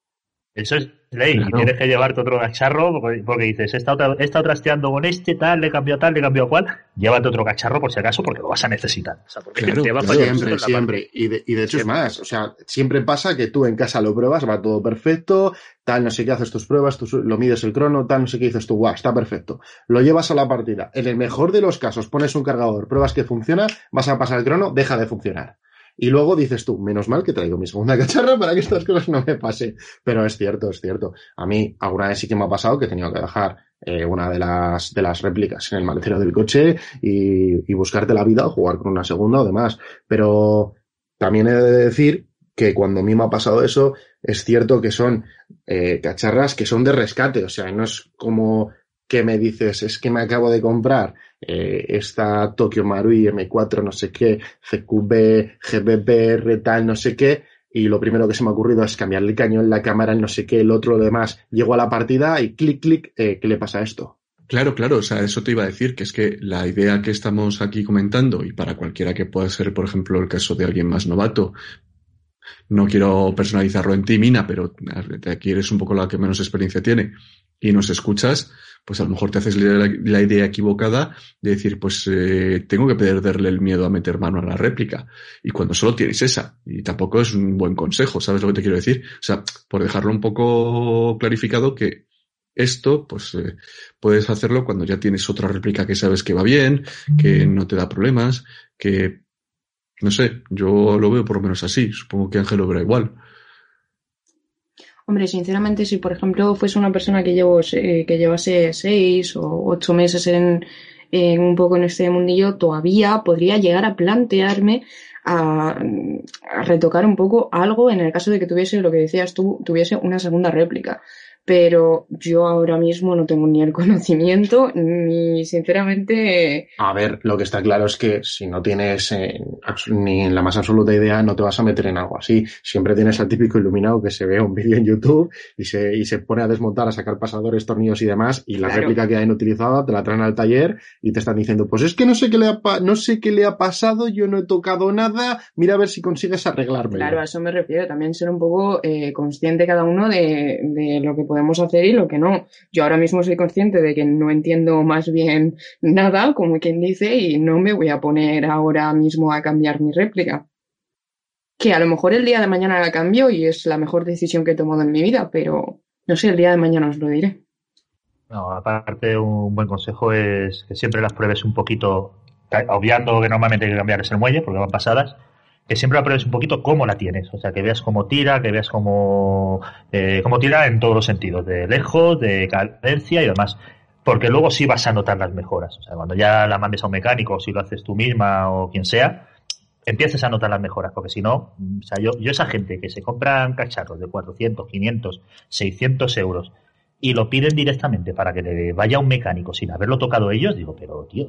Eso es ley. Y tienes que llevarte otro cacharro porque, dices, he estado, trasteando con este, tal, le cambiado tal, le cambiado cual. Llévate otro cacharro por si acaso porque lo vas a necesitar. O sea, porque te va siempre, siempre. Y de, y de hecho es más. O sea, siempre pasa que tú en casa lo pruebas, va todo perfecto, tal, no sé qué, haces tus pruebas, tú lo mides el crono, tal, no sé qué, dices tú, guau, está perfecto. Lo llevas a la partida. En el mejor de los casos, pones un cargador, pruebas que funciona, vas a pasar el crono, deja de funcionar. Y luego dices tú, menos mal que traigo mi segunda cacharra para que estas cosas no me pasen. Pero es cierto, es cierto. A mí alguna vez sí que me ha pasado que he tenido que dejar eh, una de las, de las réplicas en el maletero del coche y, y buscarte la vida o jugar con una segunda o demás. Pero también he de decir que cuando a mí me ha pasado eso, es cierto que son eh, cacharras que son de rescate, o sea, no es como que me dices, es que me acabo de comprar eh, esta Tokyo Marui M4 no sé qué, CQB, GBPR tal no sé qué, y lo primero que se me ha ocurrido es cambiarle el cañón, la cámara, el no sé qué, el otro, lo demás. Llego a la partida y clic, clic, eh, ¿qué le pasa a esto? Claro, claro, o sea, eso te iba a decir, que es que la idea que estamos aquí comentando, y para cualquiera que pueda ser, por ejemplo, el caso de alguien más novato, no quiero personalizarlo en ti, Mina, pero aquí eres un poco la que menos experiencia tiene, y nos escuchas, pues a lo mejor te haces la, idea equivocada de decir, pues eh, tengo que perderle el miedo a meter mano a la réplica. Y cuando solo tienes esa, y tampoco es un buen consejo, ¿sabes lo que te quiero decir? O sea, por dejarlo un poco clarificado que esto, pues eh, puedes hacerlo cuando ya tienes otra réplica que sabes que va bien, que no te da problemas, que, no sé, yo lo veo por lo menos así, supongo que Ángel lo verá igual. Hombre, sinceramente, si por ejemplo fuese una persona que, llevo, eh, que llevase seis o ocho meses en, en, un poco en este mundillo, todavía podría llegar a plantearme a, a, retocar un poco algo en el caso de que tuviese, lo que decías tú, tuviese una segunda réplica pero yo ahora mismo no tengo ni el conocimiento ni sinceramente... A ver, lo que está claro es que si no tienes eh, ni en la más absoluta idea no te vas a meter en algo así. Siempre tienes al típico iluminado que se ve un vídeo en YouTube y se, y se pone a desmontar, a sacar pasadores, tornillos y demás y la réplica que hay utilizada te la traen al taller y te están diciendo pues es que no sé qué le ha, no sé qué le ha pasado, yo no he tocado nada, mira a ver si consigues arreglarme. Claro, a eso me refiero. También ser un poco eh, consciente cada uno de, de lo que puede podemos hacer y lo que no. Yo ahora mismo soy consciente de que no entiendo más bien nada, como quien dice, y no me voy a poner ahora mismo a cambiar mi réplica. Que a lo mejor el día de mañana la cambio y es la mejor decisión que he tomado en mi vida, pero no sé, el día de mañana os lo diré. Aparte un buen consejo es que siempre las pruebes un poquito, obviando que normalmente hay que cambiar el muelle porque van pasadas, que siempre la pruebes un poquito cómo la tienes, o sea, que veas cómo tira, que veas cómo, eh, cómo tira en todos los sentidos, de lejos, de cadencia y demás, porque luego sí vas a notar las mejoras, o sea, cuando ya la mandes a un mecánico, si lo haces tú misma o quien sea, empieces a notar las mejoras, porque si no, o sea, yo, yo esa gente que se compran cacharros de 400, 500, 600 euros y lo piden directamente para que le vaya un mecánico sin haberlo tocado ellos, digo, pero tío,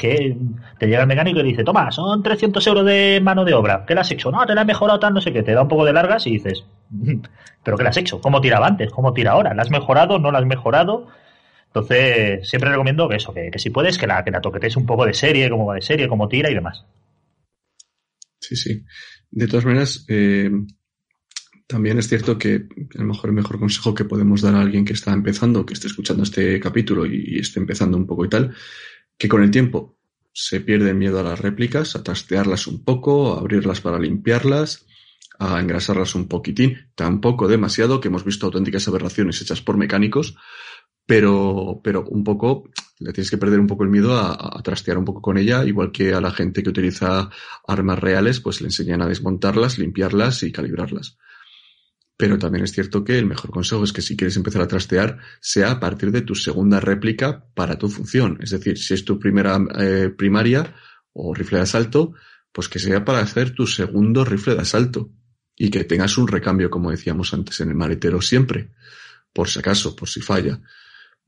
que te llega el mecánico y dice, toma, son 300 euros de mano de obra, ¿qué le has hecho? No, te la has mejorado tal, no sé qué, te da un poco de largas y dices, pero ¿qué le has hecho? ¿Cómo tiraba antes? ¿Cómo tira ahora? ¿La has mejorado? ¿No la has mejorado? Entonces, siempre recomiendo que eso, que, si puedes, que la, que la toquetes un poco de serie, cómo va de serie, cómo tira y demás. Sí, sí. De todas maneras, eh, también es cierto que a lo mejor el mejor consejo que podemos dar a alguien que está empezando, que esté escuchando este capítulo y, esté empezando un poco y tal, que con el tiempo se pierde el miedo a las réplicas, a trastearlas un poco, a abrirlas para limpiarlas, a engrasarlas un poquitín, tampoco demasiado, que hemos visto auténticas aberraciones hechas por mecánicos, pero, pero un poco, le tienes que perder un poco el miedo a, a, trastear un poco con ella, igual que a la gente que utiliza armas reales, pues le enseñan a desmontarlas, limpiarlas y calibrarlas. Pero también es cierto que el mejor consejo es que si quieres empezar a trastear, sea a partir de tu segunda réplica para tu función. Es decir, si es tu primera eh, primaria o rifle de asalto, pues que sea para hacer tu segundo rifle de asalto. Y que tengas un recambio, como decíamos antes, en el maletero siempre. Por si acaso, por si falla.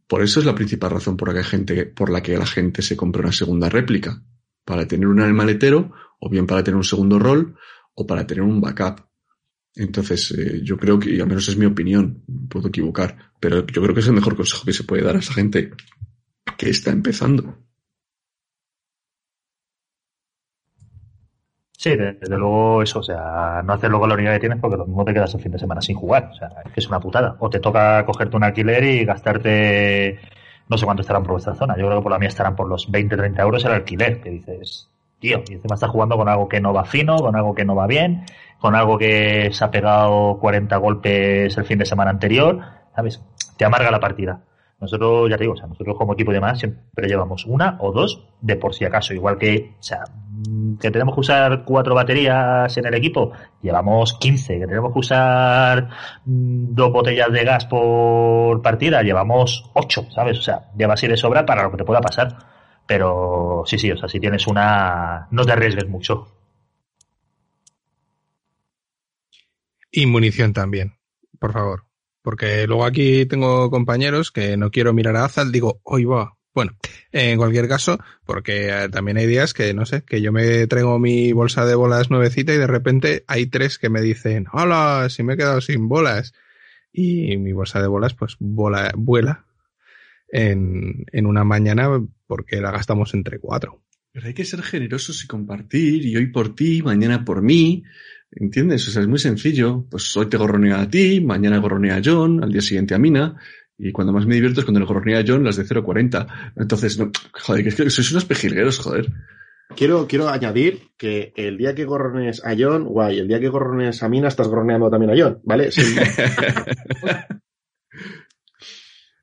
Por eso es la principal razón por la que, gente, por la, que la gente se compra una segunda réplica. Para tener una en el maletero, o bien para tener un segundo rol, o para tener un backup. Entonces, eh, yo creo que, y al menos es mi opinión, puedo equivocar, pero yo creo que es el mejor consejo que se puede dar a esa gente que está empezando. Sí, desde, luego eso, o sea, no hacer luego la unidad que tienes porque lo mismo te quedas el fin de semana sin jugar, o sea, es que es una putada. O te toca cogerte un alquiler y gastarte, no sé cuánto estarán por vuestra zona, yo creo que por la mía estarán por los 20, 30 euros el alquiler, que dices, tío, y encima estás jugando con algo que no va fino, con algo que no va bien, con algo que se ha pegado 40 golpes el fin de semana anterior, ¿sabes? Te amarga la partida. Nosotros, ya te digo, o sea, nosotros como equipo de más siempre llevamos una o dos de por si acaso. Igual que, o sea, que tenemos que usar cuatro baterías en el equipo, llevamos 15. Que tenemos que usar mm, dos botellas de gas por partida, llevamos ocho, ¿sabes? O sea, llevas ir de sobra para lo que te pueda pasar. Pero sí, sí, o sea, si tienes una, no te arriesgues mucho. Y munición también, por favor. Porque luego aquí tengo compañeros que no quiero mirar a Azal, digo, hoy va. Bueno, en cualquier caso, porque eh, también hay días que, no sé, que yo me traigo mi bolsa de bolas nuevecita y de repente hay tres que me dicen, hola, si me he quedado sin bolas. Y mi bolsa de bolas, pues, bola, vuela en, en una mañana porque la gastamos entre cuatro. Pero hay que ser generosos y compartir, y hoy por ti, mañana por mí. ¿Entiendes? O sea, es muy sencillo. Pues hoy te gorronea a ti, mañana gorronea a John, al día siguiente a Mina. Y cuando más me divierto es cuando le gorronea a John las de 0.40. Entonces, no, joder, es que sois unos pejilgueros, joder. Quiero, quiero añadir que el día que gorronees a John, guay, el día que gorronees a Mina, estás gorroneando también a John, ¿vale? Sí.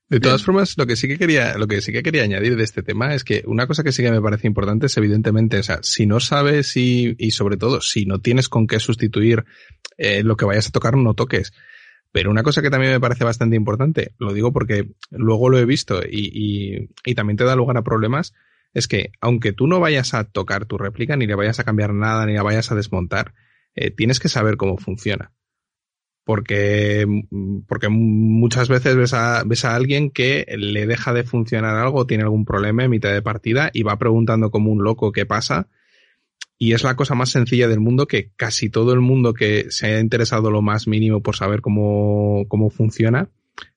De todas formas, lo que sí que quería, lo que sí que quería añadir de este tema es que una cosa que sí que me parece importante es evidentemente, o sea, si no sabes y, y sobre todo, si no tienes con qué sustituir eh, lo que vayas a tocar, no toques. Pero una cosa que también me parece bastante importante, lo digo porque luego lo he visto y, y, y también te da lugar a problemas, es que aunque tú no vayas a tocar tu réplica, ni le vayas a cambiar nada, ni la vayas a desmontar, eh, tienes que saber cómo funciona porque, porque muchas veces ves a, ves a alguien que le deja de funcionar algo, tiene algún problema en mitad de partida y va preguntando como un loco qué pasa. Y es la cosa más sencilla del mundo que casi todo el mundo que se haya interesado lo más mínimo por saber cómo, cómo funciona,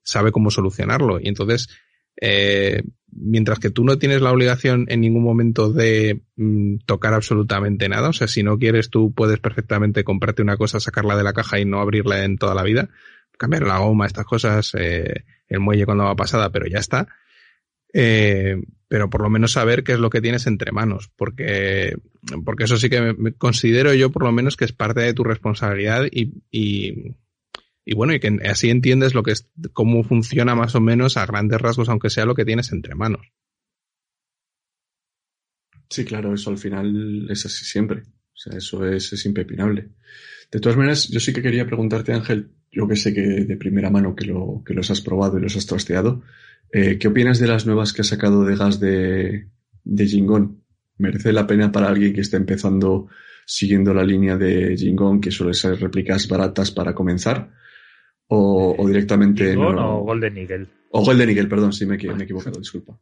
sabe cómo solucionarlo. Y entonces, eh, mientras que tú no tienes la obligación en ningún momento de mm, tocar absolutamente nada, o sea, si no quieres tú puedes perfectamente comprarte una cosa, sacarla de la caja y no abrirla en toda la vida, cambiar la goma, estas cosas, eh, el muelle cuando va pasada, pero ya está. Eh, pero por lo menos saber qué es lo que tienes entre manos, porque, porque eso sí que me, considero yo por lo menos que es parte de tu responsabilidad y, y, y bueno, y que así entiendes lo que es, cómo funciona más o menos a grandes rasgos, aunque sea lo que tienes entre manos. Sí, claro, eso al final es así siempre. O sea, eso es, es impepinable. De todas maneras, yo sí que quería preguntarte, Ángel, yo que sé que de primera mano que, lo, que los has probado y los has trasteado, eh, ¿qué opinas de las nuevas que ha sacado de gas de, de Jingon? ¿Merece la pena para alguien que está empezando siguiendo la línea de Jingon, que suele ser réplicas baratas para comenzar? ¿O, o directamente... no, o Golden Eagle? O Golden Eagle, perdón, sí me, me he equivocado, disculpa.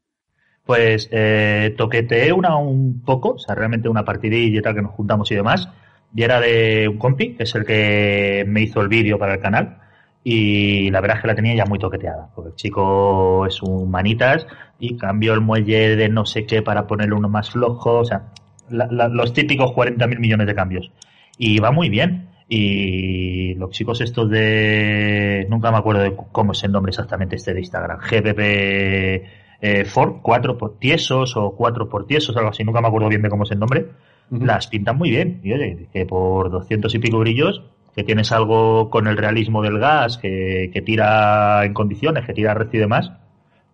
Pues eh, toqueteé una un poco, o sea, realmente una partidilla y tal que nos juntamos y demás. Y era de un compi, que es el que me hizo el vídeo para el canal. Y la verdad es que la tenía ya muy toqueteada, porque el chico es un manitas y cambió el muelle de no sé qué para ponerle uno más flojo, o sea, los típicos 40.000 millones de cambios. Y va muy bien. Y los chicos estos de... Nunca me acuerdo de cómo es el nombre exactamente este de Instagram. GBP eh, Ford, cuatro por tiesos o cuatro por tiesos, algo así, nunca me acuerdo bien de cómo es el nombre, las pintan muy bien. Y oye, que por doscientos y pico brillos, que tienes algo con el realismo del gas, que, que tira en condiciones, que tira red y demás,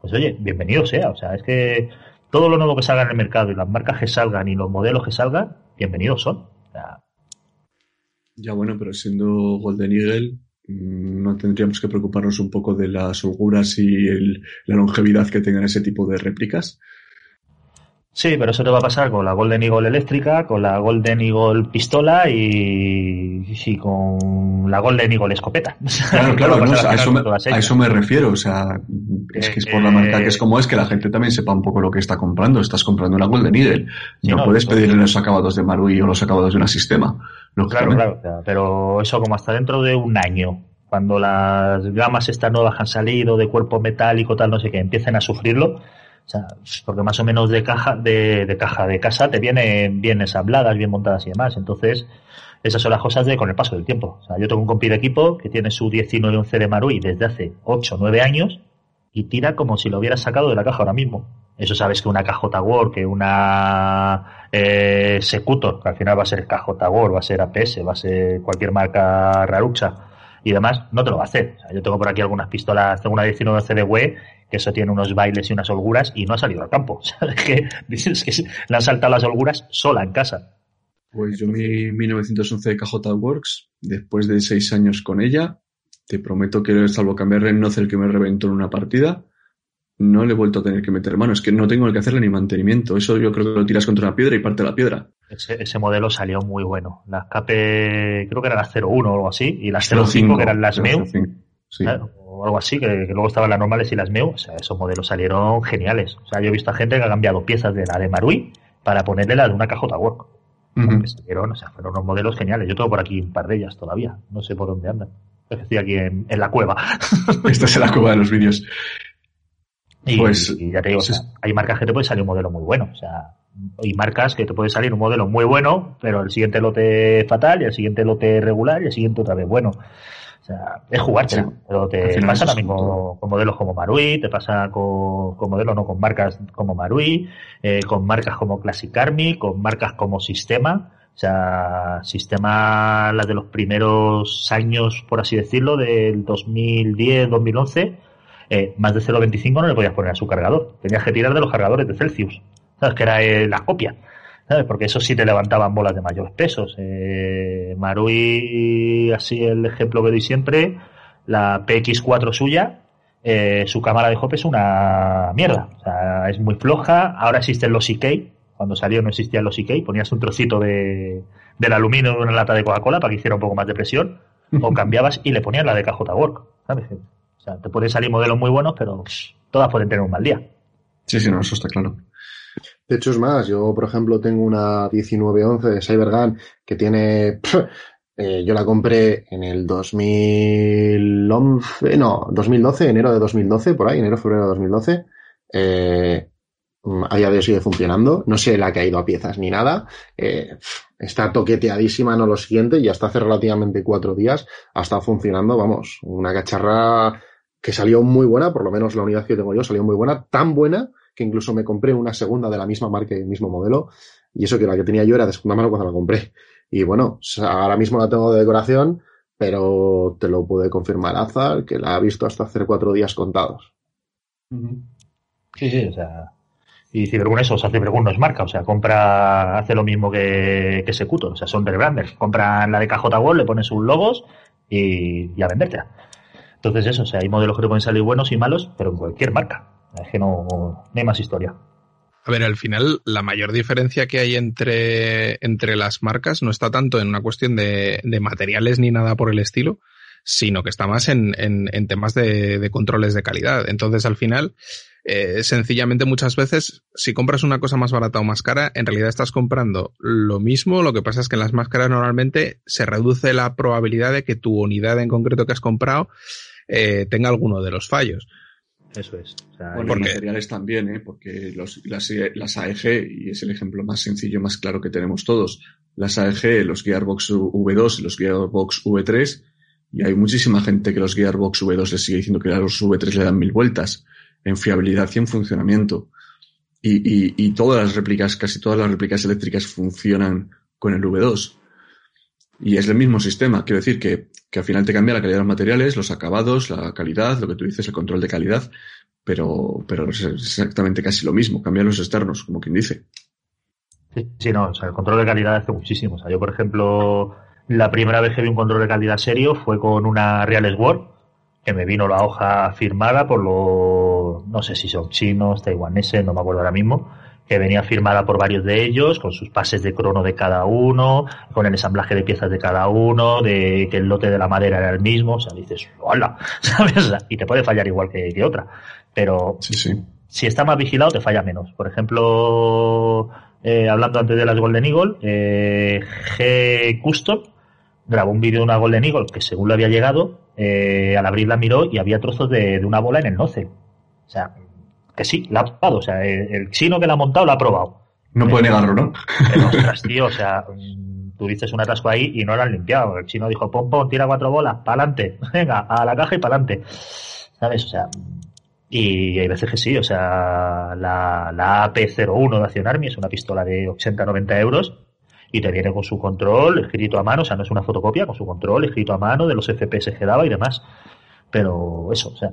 pues oye, bienvenido sea. O sea, es que todo lo nuevo que salga en el mercado y las marcas que salgan y los modelos que salgan, bienvenidos son. Ya bueno, pero siendo Golden Eagle, Mm, no tendríamos que preocuparnos un poco de las holguras y la longevidad que tengan ese tipo de réplicas. Sí, pero eso te va a pasar con la Golden Eagle eléctrica, con la Golden Eagle pistola y, con la Golden Eagle escopeta. Claro, claro, a, eso me, refiero. O sea, es que es por la marca que es como es que la gente también sepa un poco lo que está comprando. Estás comprando una Golden Eagle. no, puedes pedirle los acabados de Marui o los acabados de un sistema. Claro, claro, pero eso como hasta dentro de un año cuando las gamas estas nuevas han salido de cuerpo metálico, tal, no sé qué, empiecen a sufrirlo, o sea, porque más o menos de caja, de, caja de casa te vienen bien ensambladas, bien montadas y demás. Entonces, esas son las cosas de con el paso del tiempo. O sea, yo tengo un compi de equipo que tiene su 1911 de Marui desde hace 8 o 9 años y tira como si lo hubiera sacado de la caja ahora mismo. Eso sabes que una KJ Word, que una eh, Secutor, que al final va a ser KJ Word, va a ser APS, va a ser cualquier marca rarucha y demás, no te lo va a hacer. Yo tengo por aquí algunas pistolas, tengo una 1911 de WE que eso tiene unos bailes y unas holguras y no ha salido al campo. ¿Sabes que Dices que le han saltado las holguras sola en casa. Pues yo mi 1911 de KJ Works, después de seis años con ella, te prometo que salvo cambiar el nozzle que me reventó en una partida, no le he vuelto a tener que meter mano. Es que no tengo que hacerle ni mantenimiento. Eso yo creo que lo tiras contra una piedra y parte la piedra. Ese, modelo salió muy bueno. Las escape, creo que eran las 01 o algo así, y las 05, que eran las MEU. Sí o algo así, que, luego estaban las normales y las MEU, o sea, esos modelos salieron geniales. O sea, yo he visto a gente que ha cambiado piezas de la de Marui para ponerle la de una cajota Work. salieron, o sea, fueron unos modelos geniales. Yo tengo por aquí un par de ellas todavía. No sé por dónde andan. Estoy aquí en, la cueva. Esta es la cueva de los vídeos. Y, pues, ya te digo, hay marcas que te puede salir un modelo muy bueno. O sea, hay marcas que te puede salir un modelo muy bueno, pero el siguiente lote fatal, y el siguiente lote regular, y el siguiente otra vez bueno. O sea, es jugarte, pero te pasa también con, modelos como Marui, te pasa con, modelos, no con marcas como Marui, eh, con marcas como Classic Army, con marcas como Sistema. O sea, Sistema, las de los primeros años, por así decirlo, del 2010, 2011, eh, más de 0.25 no le podías poner a su cargador. Tenías que tirar de los cargadores de Celsius. ¿Sabes? Que era eh, la copia. Porque eso sí te levantaban bolas de mayores pesos. Eh, Marui, así el ejemplo que doy siempre, la PX4 suya, eh, su cámara de hop es una mierda. O sea, es muy floja. Ahora existen los IK. Cuando salió no existían los IK. Ponías un trocito de, del aluminio en una lata de Coca-Cola para que hiciera un poco más de presión. O cambiabas y le ponías la de KJ Work. ¿sabes? O sea, te pueden salir modelos muy buenos, pero todas pueden tener un mal día. Sí, sí, no, eso está claro. De hecho, es más, yo, por ejemplo, tengo una 1911 de Cybergun que tiene. Eh, yo la compré en el 2011, no, 2012, enero de 2012, por ahí, enero, febrero de 2012. Eh, a día de hoy sigue funcionando. No sé la que ha ido a piezas ni nada. Eh, está toqueteadísima, no lo siguiente, y hasta hace relativamente cuatro días ha estado funcionando, vamos, una cacharra que salió muy buena, por lo menos la unidad que tengo yo salió muy buena, tan buena que incluso me compré una segunda de la misma marca y el mismo modelo, y eso que la que tenía yo era de segunda mano cuando la compré. Y bueno, ahora mismo la tengo de decoración, pero te lo puede confirmar Azar, que la ha visto hasta hace cuatro días contados. Sí, sí, o sea. Y Cybergun eso, o sea, Cybergun no es marca, o sea, compra, hace lo mismo que, que Secuto, o sea, son rebranders. Compran la de KJ World, le ponen sus logos y, y a vendértela. Entonces eso, o sea, hay modelos que te pueden salir buenos y malos, pero en cualquier marca. Es que no, hay más historia. A ver, al final, la mayor diferencia que hay entre, entre las marcas no está tanto en una cuestión de, de materiales ni nada por el estilo, sino que está más en, en, en temas de, de, controles de calidad. Entonces, al final, eh, sencillamente muchas veces, si compras una cosa más barata o más cara, en realidad estás comprando lo mismo, lo que pasa es que en las máscaras normalmente se reduce la probabilidad de que tu unidad en concreto que has comprado eh, tenga alguno de los fallos. Eso es. O sea, bueno, porque... materiales también, ¿eh? porque los, las, las, AEG, y es el ejemplo más sencillo, más claro que tenemos todos, las AEG, los Gearbox V2 y los Gearbox V3, y hay muchísima gente que los Gearbox V2 les sigue diciendo que a los V3 le dan mil vueltas en fiabilidad y en funcionamiento. Y, y, y todas las réplicas, casi todas las réplicas eléctricas funcionan con el V2. Y es el mismo sistema. Quiero decir que, que al final te cambia la calidad de los materiales, los acabados, la calidad, lo que tú dices, el control de calidad, pero, pero es exactamente casi lo mismo. Cambian los externos, como quien dice. Sí, sí, no, o sea, el control de calidad hace muchísimo. O sea, yo, por ejemplo, la primera vez que vi un control de calidad serio fue con una Real Word, que me vino la hoja firmada por los, no sé si son chinos, taiwaneses, no me acuerdo ahora mismo, que venía firmada por varios de ellos, con sus pases de crono de cada uno, con el ensamblaje de piezas de cada uno, de que el lote de la madera era el mismo, o sea, dices, hola, ¿sabes? Y te puede fallar igual que, que otra, pero sí, sí. si está más vigilado te falla menos. Por ejemplo, eh, hablando antes de las Golden Eagle, eh, G Custom grabó un vídeo de una Golden Eagle que según lo había llegado, eh, al abrirla miró y había trozos de, de una bola en el noce. O sea, que sí, la ha probado. O sea, el, el chino que la ha montado la ha probado. No puede negarlo, ¿no? Pero, ostras, tío, o sea, tú dices un atasco ahí y no lo han limpiado. El chino dijo, pom, pom, tira cuatro bolas, pa'lante, venga, a la caja y pa'lante. ¿Sabes? O sea, y hay veces que sí, o sea, la, la AP01 de Acción Army es una pistola de 80-90 euros y te viene con su control escrito a mano, o sea, no es una fotocopia, con su control escrito a mano de los FPS que daba y demás. Pero eso, o sea,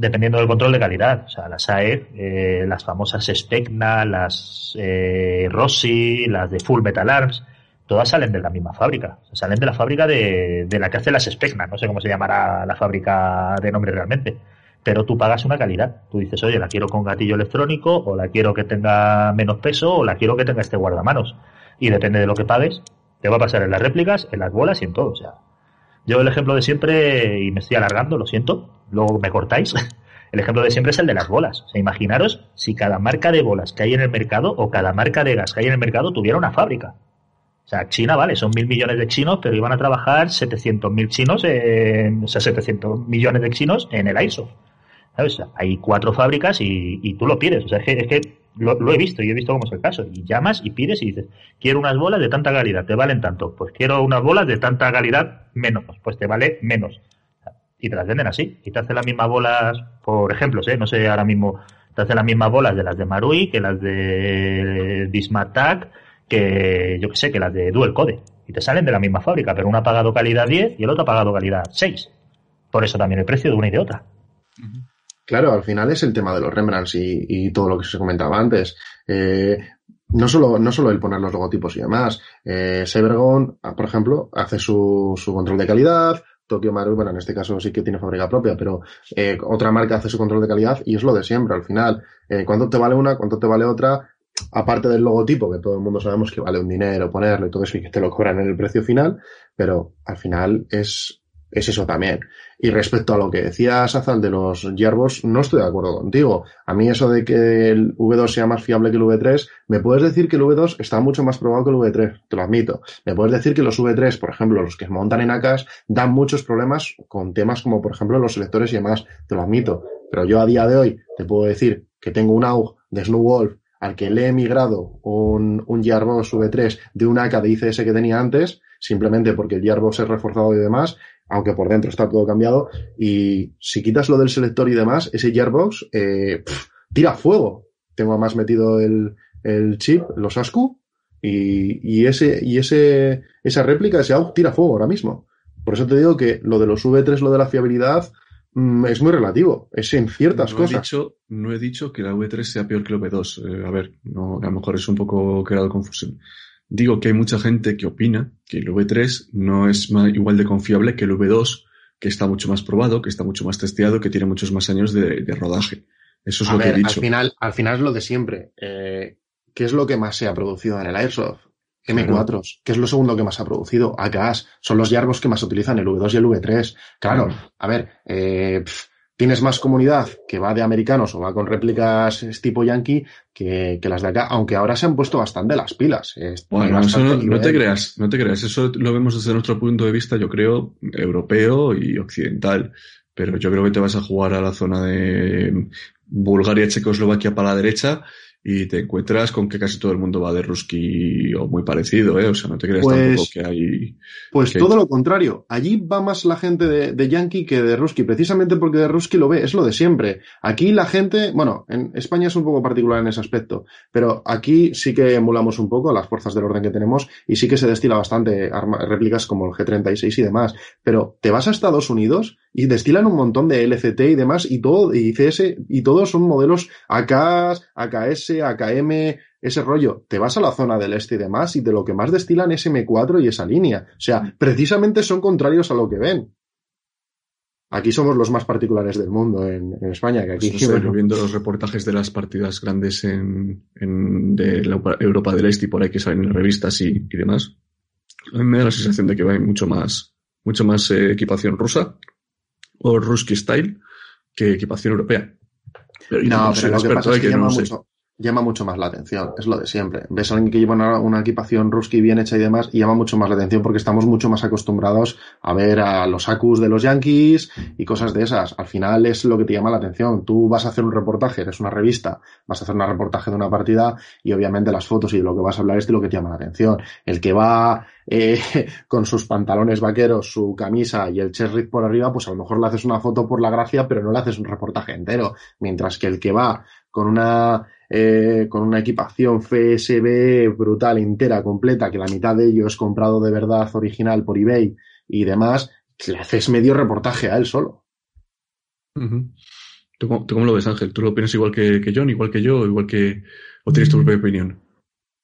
dependiendo del control de calidad. O sea, las AEG, eh, las famosas Specna, las eh, Rossi, las de Full Metal Arms, todas salen de la misma fábrica. Salen de la fábrica de, de, la que hace las Specna. No sé cómo se llamará la fábrica de nombre realmente. Pero tú pagas una calidad. Tú dices, oye, la quiero con gatillo electrónico, o la quiero que tenga menos peso, o la quiero que tenga este guardamanos. Y depende de lo que pagues, te va a pasar en las réplicas, en las bolas y en todo. O sea, yo el ejemplo de siempre, y me estoy alargando, lo siento, luego me cortáis. El ejemplo de siempre es el de las bolas. Imaginaros si cada marca de bolas que hay en el mercado o cada marca de gas que hay en el mercado tuviera una fábrica. O sea, China, vale, son mil millones de chinos, pero iban a trabajar 700.000 chinos, en, o sea, 700 millones de chinos en el ISO. ¿Sabes? Hay cuatro fábricas y, y, tú lo pides. O sea, es que, es que lo, he visto y he visto cómo es el caso. Y llamas y pides y dices, quiero unas bolas de tanta calidad, te valen tanto. Pues quiero unas bolas de tanta calidad menos, pues te vale menos. Y te las venden así. Y te hacen las mismas bolas, por ejemplo, ¿eh? no sé ahora mismo, te hacen las mismas bolas de las de Marui, que las de Bismarck, que yo que sé, que las de Dual Code. Y te salen de la misma fábrica, pero una ha pagado calidad 10 y el otro ha pagado calidad 6. Por eso también el precio de una y de otra. Claro, al final es el tema de los Rembrandts y, y todo lo que se comentaba antes. Eh, no solo, no solo el poner los logotipos y demás. Eh, Cybergon, por ejemplo, hace su, su control de calidad. Tokyo Maru, bueno, en este caso sí que tiene fábrica propia, pero eh, otra marca hace su control de calidad y es lo de siempre. Al final, eh, ¿cuánto te vale una? ¿Cuánto te vale otra? Aparte del logotipo, que todo el mundo sabemos que vale un dinero ponerlo y todo eso y que te lo cobran en el precio final, pero al final es, es eso también. Y respecto a lo que decías, Azal, de los Gearbox, no estoy de acuerdo contigo. A mí eso de que el V2 sea más fiable que el V3, me puedes decir que el V2 está mucho más probado que el V3, te lo admito. Me puedes decir que los V3, por ejemplo, los que montan en ACAS, dan muchos problemas con temas como, por ejemplo, los selectores y demás, te lo admito. Pero yo a día de hoy te puedo decir que tengo un AUG de Snowwolf al que le he migrado un, un Gearbox V3 de una AK de ICS que tenía antes, simplemente porque el Gearbox es reforzado y demás, aunque por dentro está todo cambiado. Y si quitas lo del selector y demás, ese Gearbox eh, pff, tira fuego. Tengo además metido el, el chip, los ASCU, y, y, ese, y ese, esa réplica, ese AUG tira fuego ahora mismo. Por eso te digo que lo de los V3, lo de la fiabilidad, mm, es muy relativo. Es en ciertas no cosas. He dicho, no he dicho que la V3 sea peor que la V2. Eh, a ver, no, a lo mejor es un poco creado confusión. Digo que hay mucha gente que opina que el V3 no es más, igual de confiable que el V2, que está mucho más probado, que está mucho más testeado, que tiene muchos más años de, de rodaje. Eso es A lo ver, que he al dicho. final, al final es lo de siempre. Eh, ¿Qué es lo que más se ha producido en el Airsoft? M4s, ¿qué es lo segundo que más ha producido? AKs, son los Yargos que más utilizan el V2 y el V3. Claro, Claro. a ver, eh, tienes más comunidad que va de americanos o va con réplicas tipo yankee que, que las de acá, aunque ahora se han puesto bastante las pilas. Bueno, eso no, no te creas, no te creas. Eso lo vemos desde nuestro punto de vista, yo creo, europeo y occidental. Pero yo creo que te vas a jugar a la zona de Bulgaria, Checoslovaquia para la derecha y te encuentras con que casi todo el mundo va de Ruski o muy parecido, ¿eh? O sea, no te creas Pues- tampoco que hay... Pues todo lo contrario. Allí va más la gente de, de Yankee que de Ruski, precisamente porque de Ruski lo ve, es lo de siempre. Aquí la gente, bueno, en España es un poco particular en ese aspecto, pero aquí sí que emulamos un poco las fuerzas del orden que tenemos y sí que se destila bastante arma- réplicas como el G36 y demás. Pero te vas a Estados Unidos y destilan un montón de LCT y demás y todo, y CS, y todos son modelos AK, AKS, AKM, ese rollo. Te vas a la zona del este y demás y de lo que más destilan es M4 y esa línea. O sea, precisamente son contrarios a lo que ven. Aquí somos los más particulares del mundo en, en España, que aquí Pues no sé, bueno, viendo los reportajes de las partidas grandes en, en- de la Europa del Este y por ahí que salen en revistas y, y demás, a mí me da la sensación de que va mucho más, mucho más eh, equipación rusa o Ruski style que equipación europea. Pero No, pero lo que pasa es que no llama sé. mucho, llama mucho más la atención, es lo de siempre. Ves a alguien que lleva una, equipación Ruski bien hecha y demás, y llama mucho más la atención porque estamos mucho más acostumbrados a ver a los Acus de los Yankees y cosas de esas. Al final es lo que te llama la atención. Tú vas a hacer un reportaje, eres una revista, vas a hacer un reportaje de una partida y obviamente las fotos y de lo que vas a hablar es de lo que te llama la atención. El que va eh, con sus pantalones vaqueros, su camisa y el cherry por arriba, pues a lo mejor le haces una foto por la gracia, pero no le haces un reportaje entero. Mientras que el que va con una eh, con una equipación FSB brutal, entera, completa, que la mitad de ello es comprado de verdad original por eBay y demás, le haces medio reportaje a él solo. Ujú. ¿Tú, cómo, tú cómo lo ves, Ángel? ¿Tú lo opinas igual que, que John, igual que yo, igual que... o tienes tu propia opinión?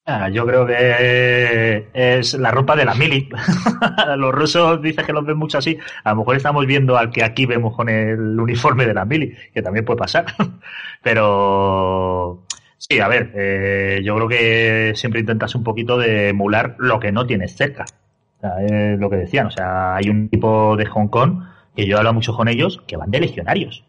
Ah, yo creo que es la ropa de la mili. los rusos dicen que los ven mucho así. A lo mejor estamos viendo al que aquí vemos con el uniforme de la mili, que también puede pasar. Pero sí, a ver, eh, yo creo que siempre intentas un poquito de emular lo que no tienes cerca. O sea, es lo que decían. O sea, hay un tipo de Hong Kong que yo hablo mucho con ellos que van de legionarios.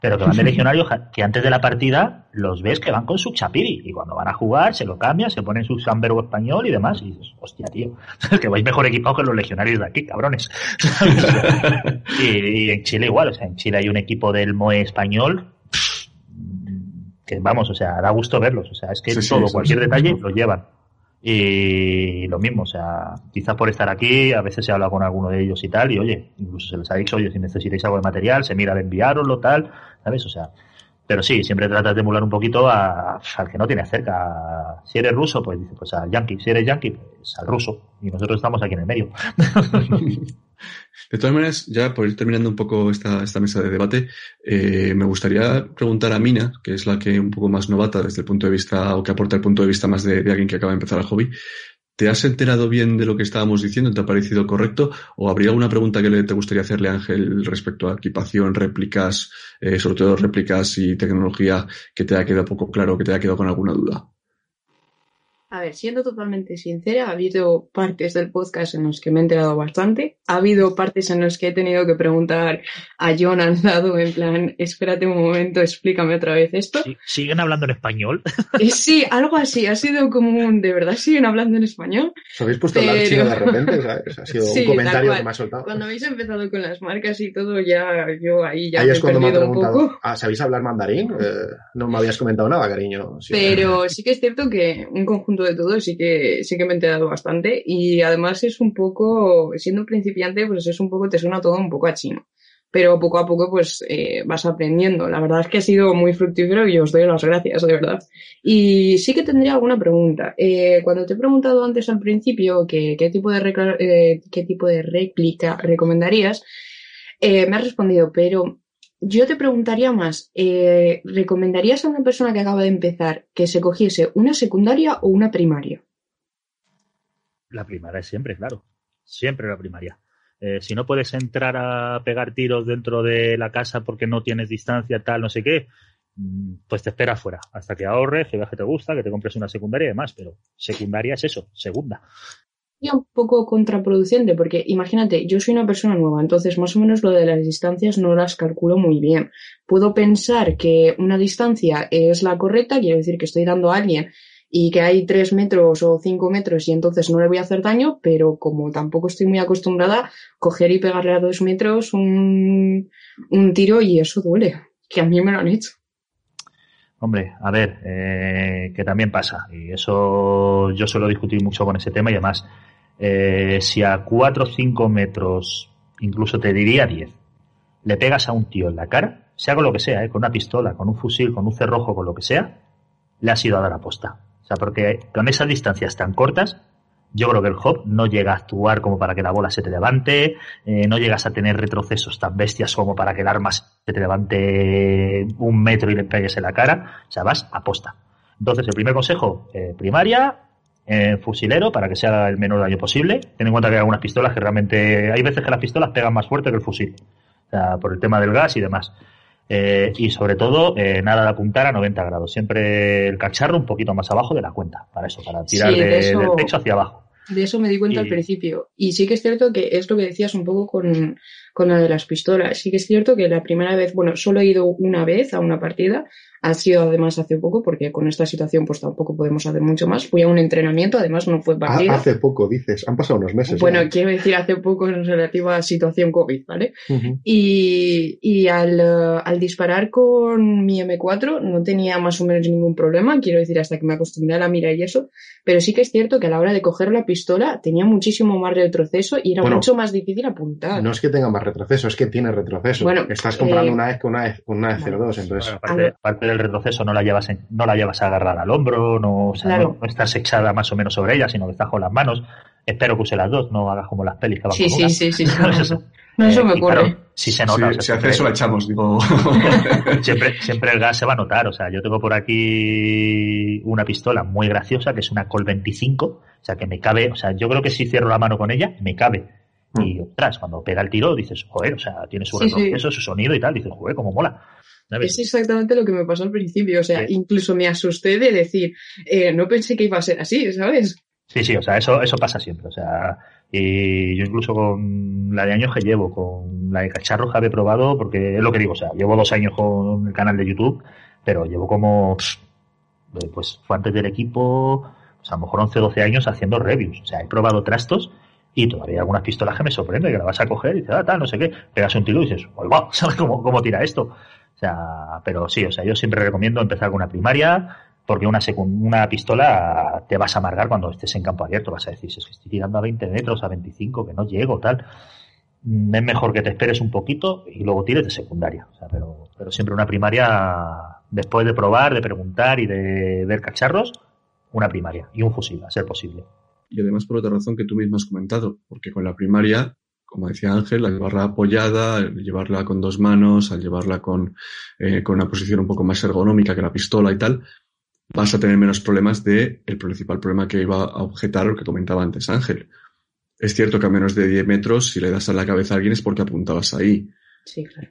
Pero que van de legionarios que antes de la partida los ves que van con su chapiri y cuando van a jugar se lo cambian, se ponen su sambergo español y demás. Y dices, hostia, tío, que vais mejor equipados que los legionarios de aquí, cabrones. y, y en Chile igual, o sea, en Chile hay un equipo del MOE español que vamos, o sea, da gusto verlos. O sea, es que Sí, todo, sí, cualquier sí. detalle lo llevan. Y lo mismo, o sea, quizás por estar aquí, a veces se habla con alguno de ellos y tal, y oye, incluso se les ha dicho, oye, si necesitáis algo de material, se mira de enviároslo, tal, ¿sabes? O sea, pero sí, siempre tratas de emular un poquito a- al que no tienes cerca. Si eres ruso, pues dice, pues al yankee. Si eres yankee, pues al ruso. Y nosotros estamos aquí en el medio. De todas maneras, ya por ir terminando un poco esta, mesa de debate, eh, me gustaría preguntar a Mina, que es la que un poco más novata desde el punto de vista, o que aporta el punto de vista más de, alguien que acaba de empezar el hobby. ¿Te has enterado bien de lo que estábamos diciendo? ¿Te ha parecido correcto? ¿O habría alguna pregunta que le, te gustaría hacerle Ángel respecto a equipación, réplicas, eh, sobre todo réplicas y tecnología que te haya quedado poco claro, que te haya quedado con alguna duda? A ver, siendo totalmente sincera, ha habido partes del podcast en los que me he enterado bastante. Ha habido partes en los que he tenido que preguntar a John al lado, en plan, espérate un momento, explícame otra vez esto. ¿Siguen hablando en español? Eh, sí, algo así, ha sido como un, ¿de verdad siguen hablando en español? ¿Os habéis puesto a hablar Pero- chino de repente? ¿sabes? Ha sido Sí, un comentario que me ha soltado. Cuando habéis empezado con las marcas y todo, ya yo ahí ya Ahí me es he cuando me ha perdido un preguntado, poco. "Ah, ¿sabéis hablar mandarín? Eh, no me habías comentado nada, cariño. Sí. Pero sí que es cierto que un conjunto de todo sí que, sí que me he enterado bastante y además es un poco, siendo un principiante, pues es un poco, te suena todo un poco a chino. pero poco a poco pues eh, vas aprendiendo. La verdad es que ha sido muy fructífero y os doy las gracias, de verdad. Y sí que tendría alguna pregunta. Eh, cuando te he preguntado antes al principio que, qué, tipo de eh, qué tipo de réplica recomendarías, me has respondido, pero yo te preguntaría más, ¿recomendarías a una persona que acaba de empezar que se cogiese una secundaria o una primaria? La primaria siempre, claro. Siempre la primaria. Eh, si no puedes entrar a pegar tiros dentro de la casa porque no tienes distancia, tal, no sé qué, mm, pues te esperas fuera hasta que ahorres, que veas que te gusta, que te compres una secundaria y demás, pero secundaria es eso, segunda. Y un poco contraproducente porque imagínate, yo soy una persona nueva, entonces más o menos lo de las distancias no las calculo muy bien. Puedo pensar que una distancia es la correcta, quiero decir que estoy dando a alguien y que hay tres metros o cinco metros y entonces no le voy a hacer daño, pero como tampoco estoy muy acostumbrada, coger y pegarle a dos metros un, un tiro y eso duele, que a mí me lo han hecho. Hombre, a ver, eh, que también pasa, y eso yo suelo discutir mucho con ese tema y además, eh, si a cuatro o cinco metros, incluso te diría diez, le pegas a un tío en la cara, sea con lo que sea, eh, con una pistola, con un fusil, con un cerrojo, con lo que sea, le has ido a dar aposta. O sea, porque con esas distancias tan cortas, yo creo que el hop no llega a actuar como para que la bola se te levante, eh, no llegas a tener retrocesos tan bestias como para que el arma se te levante un metro y le pegues en la cara. O sea, vas a posta. Entonces, el primer consejo, eh, primaria, eh, fusilero, para que sea el menor daño posible. Ten en cuenta que hay algunas pistolas que realmente, hay veces que las pistolas pegan más fuerte que el fusil. O sea, por el tema del gas y demás. Eh, y sobre todo, eh, nada de apuntar a 90 grados. Siempre el cacharro un poquito más abajo de la cuenta, para eso, para tirar del techo hacia abajo. De eso me di cuenta al principio. Y sí que es cierto que es lo que decías un poco con, con la de las pistolas. Sí que es cierto que la primera vez, bueno, solo he ido una vez a una partida, ha sido además hace poco, porque con esta situación pues tampoco podemos hacer mucho más. Fui a un entrenamiento, además no fue partido. Hace poco, dices, han pasado unos meses. Bueno, quiero decir hace poco en relativa a situación COVID, ¿vale? Y, y al, al, disparar con mi M4 no tenía más o menos ningún problema, quiero decir, hasta que me acostumbré a la mira y eso, pero sí que es cierto que a la hora de coger la pistola tenía muchísimo más retroceso y era mucho más difícil apuntar. No es que tenga más retroceso, es que tiene retroceso. Bueno, Estás comprando eh, una vez con una vez, una vez 02, entonces... aparte, del retroceso no la llevas no la llevas a agarrar al hombro, no, no, estás echada más o menos sobre ella, sino que estás con las manos. Espero que use las dos, no hagas como las pelis que van sí, con sí, sí, sí, No, eso me ocurre. si se nota. si hace eso la echamos, digo. siempre, siempre el gas se va a notar. O sea, yo tengo por aquí una pistola muy graciosa que es una Col 25. O sea, que me cabe. O sea, yo creo que si cierro la mano con ella, me cabe. Y mm. ostras, cuando pega el tiro dices, joder, o sea, tiene su retroceso, su sonido y tal. Dices, joder, cómo mola. Es exactamente lo que me pasó al principio. O sea, incluso me asusté de decir, eh, no pensé que iba a ser así, ¿sabes? Sí, sí, o sea, eso, eso pasa siempre. O sea, y yo incluso con la de años que llevo, con la de cacharros que he probado, porque es lo que digo, o sea, llevo dos años con el canal de YouTube, pero llevo como, pues fue antes del equipo, pues a lo mejor 11 12 años haciendo reviews. O sea, he probado trastos y todavía hay algunas pistolas que me sorprende, que la vas a coger y dices, ah, tal, no sé qué, pegas un tiro y dices, wow, ¿sabes cómo, cómo tira esto? O sea, pero sí, o sea, yo siempre recomiendo empezar con una primaria, porque una, una pistola te vas a amargar cuando estés en campo abierto, vas a decir, es que estoy tirando a 20 metros, a 25, que no llego, tal. Mm, es mejor que te esperes un poquito y luego tires de secundaria. O sea, pero, pero siempre una primaria, después de probar, de preguntar y de ver cacharros, una primaria y un fusil, a ser posible. Y además por otra razón que tú mismo has comentado, porque con la primaria como decía Ángel, al llevarla apoyada, al llevarla con dos manos, al llevarla con, eh, con una posición un poco más ergonómica que la pistola y tal, vas a tener menos problemas de el principal problema que iba a objetar lo que comentaba antes Ángel. Es cierto que a menos de 10 metros, si le das a la cabeza a alguien es porque apuntabas ahí.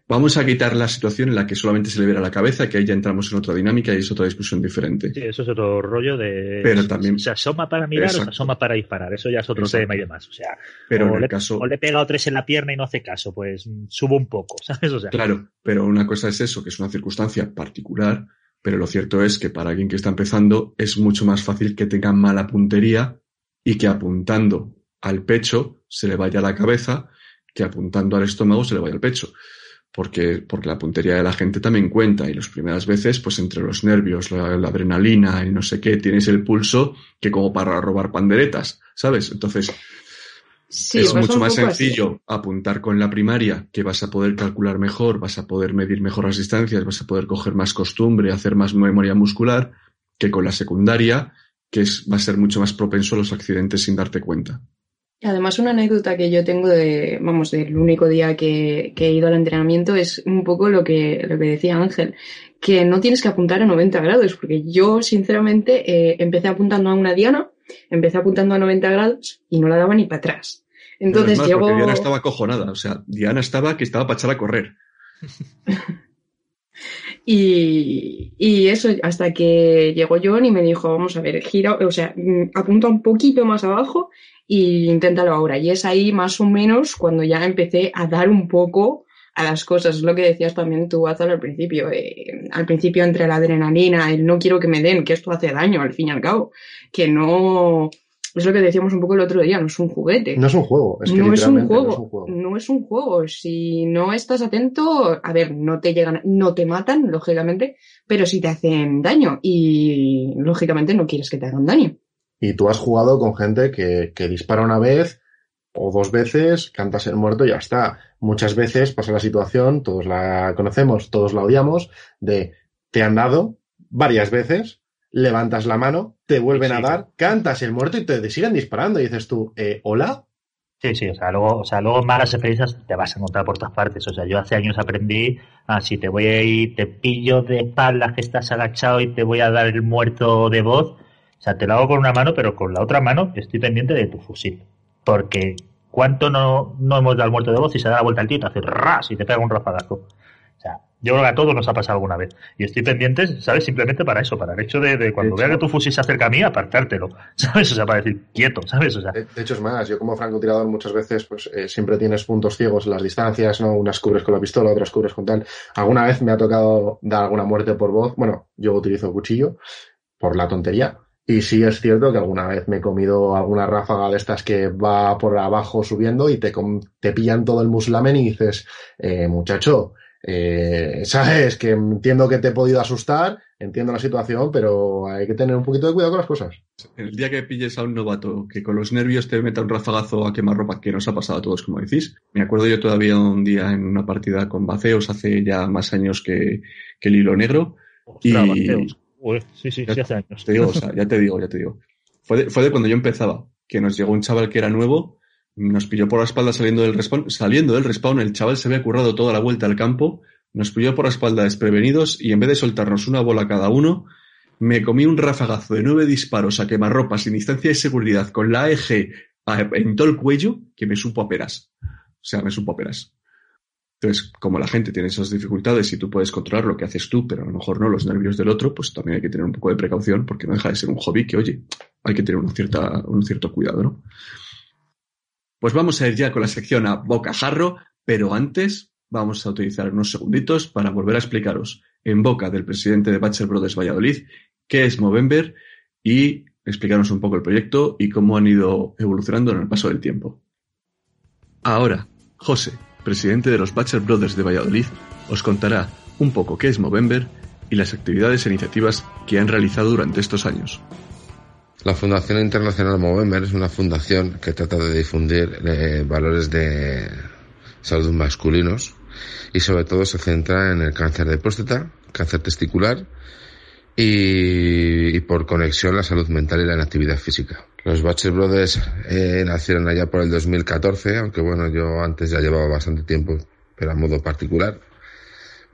Vamos a quitar la situación en la que solamente se le viera la cabeza, que ahí ya entramos en otra dinámica y es otra discusión diferente. Sí, eso es otro rollo de. Pero también. Se asoma para mirar o se asoma para disparar. Eso ya es otro tema y demás. O sea, pero o, le, caso... o le he pegado tres en la pierna y no hace caso, pues subo un poco, ¿sabes? O sea, claro, pero una cosa es eso, que es una circunstancia particular, pero lo cierto es que para alguien que está empezando es mucho más fácil que tenga mala puntería y que apuntando al pecho se le vaya a la cabeza que apuntando al estómago se le vaya al pecho. Porque, porque la puntería de la gente también cuenta y las primeras veces, pues entre los nervios, la, adrenalina y no sé qué, tienes el pulso que como para robar panderetas, ¿sabes? Entonces, Sí, es mucho más así. sencillo apuntar con la primaria, que vas a poder calcular mejor, vas a poder medir mejor las distancias, vas a poder coger más costumbre, hacer más memoria muscular, que con la secundaria, que es, va a ser mucho más propenso a los accidentes sin darte cuenta. Además, una anécdota que yo tengo de, vamos, del único día que, que he ido al entrenamiento es un poco lo que, lo que decía Ángel, que no tienes que apuntar a 90 grados, porque yo, sinceramente, eh, empecé apuntando a una diana, empecé apuntando a 90 grados y no la daba ni para atrás. Entonces es más, llegó... porque Diana estaba acojonada, o sea, Diana estaba que estaba para echar a correr. Y, y eso, hasta que llegó John y me dijo, vamos a ver, gira, o sea, mm, apunta un poquito más abajo y inténtalo ahora. Y es ahí más o menos cuando ya empecé a dar un poco a las cosas. Es lo que decías también tú, Azal, al principio. Eh, al principio entre la adrenalina, el no quiero que me den, que esto hace daño al fin y al cabo. Que no... Es lo que decíamos un poco el otro día, no es un juguete. No es un juego, es que no, es un literalmente juego, no es un juego. no es un juego. Si no estás atento, a ver, no te llegan, no te matan, lógicamente, pero sí te hacen daño y lógicamente no quieres que te hagan daño. Y tú has jugado con gente que, que dispara una vez o dos veces, cantas el muerto y ya está. Muchas veces pasa la situación, todos la conocemos, todos la odiamos, de te han dado varias veces, levantas la mano, te vuelven a dar, cantas el muerto y te siguen disparando. Y dices tú, eh, ¿hola? Sí, sí, o sea, luego, o sea, luego malas experiencias te vas a encontrar por todas partes. O sea, yo hace años aprendí, ah, si te voy a ir, te pillo de espaldas que estás agachado y te voy a dar el muerto de voz. O sea, te lo hago con una mano, pero con la otra mano estoy pendiente de tu fusil. Porque ¿cuánto no, no hemos dado el muerto de voz y se da la vuelta al tío y te hace ras y te pega un rafagazo? O sea, yo creo que a todos nos ha pasado alguna vez. Y estoy pendiente, ¿sabes? Simplemente para eso, para el hecho de, de cuando De vea hecho- que tu fusil se acerca a mí, apartártelo. ¿Sabes? O sea, para decir, quieto, ¿sabes? O sea, De, de hecho, es más, yo como francotirador muchas veces pues eh, siempre tienes puntos ciegos en las distancias, ¿no? Unas cubres con la pistola, otras cubres con tal. Alguna vez me ha tocado dar alguna muerte por voz. Bueno, yo utilizo cuchillo por la tontería. Y sí es cierto que alguna vez me he comido alguna ráfaga de estas que va por abajo subiendo y te, te pillan todo el muslamen y dices, eh, muchacho, eh, sabes que entiendo que te he podido asustar, entiendo la situación, pero hay que tener un poquito de cuidado con las cosas. El día que pilles a un novato que con los nervios te meta un rafagazo a quemarropa, que nos ha pasado a todos, como decís. Me acuerdo yo todavía un día en una partida con Baceos hace ya más años que, que el hilo negro. ostras, Y-. Uy, sí, sí, Ya- sí, hace años. Te digo, o sea, ya te digo, ya te digo. Fue de, fue de cuando yo empezaba, que nos llegó un chaval que era nuevo, nos pilló por la espalda saliendo del respawn, saliendo del respawn, el chaval se había currado toda la vuelta al campo, nos pilló por la espalda desprevenidos y en vez de soltarnos una bola cada uno, me comí un rafagazo de nueve disparos a quemarropa sin distancia de seguridad con la AEG en todo el cuello que me supo a peras. O sea, me supo a peras. Entonces, como la gente tiene esas dificultades y tú puedes controlar lo que haces tú, pero a lo mejor no los nervios del otro, pues también hay que tener un poco de precaución porque no deja de ser un hobby que, oye, hay que tener un, cierta, un cierto cuidado, ¿no? Pues vamos a ir ya con la sección a bocajarro, pero antes vamos a utilizar unos segunditos para volver a explicaros en boca del presidente de Bachelor Brothers Valladolid qué es Movember y explicarnos un poco el proyecto y cómo han ido evolucionando en el paso del tiempo. Ahora, José, presidente de los Bachelor Brothers de Valladolid, os contará un poco qué es Movember y las actividades e iniciativas que han realizado durante estos años. La Fundación Internacional Movember es una fundación que trata de difundir eh, valores de salud masculinos y sobre todo se centra en el cáncer de próstata, cáncer testicular y, por conexión la salud mental y la inactividad física. Los Bachelor Brothers eh, nacieron allá por el 2014, aunque bueno, yo antes ya llevaba bastante tiempo, pero a modo particular.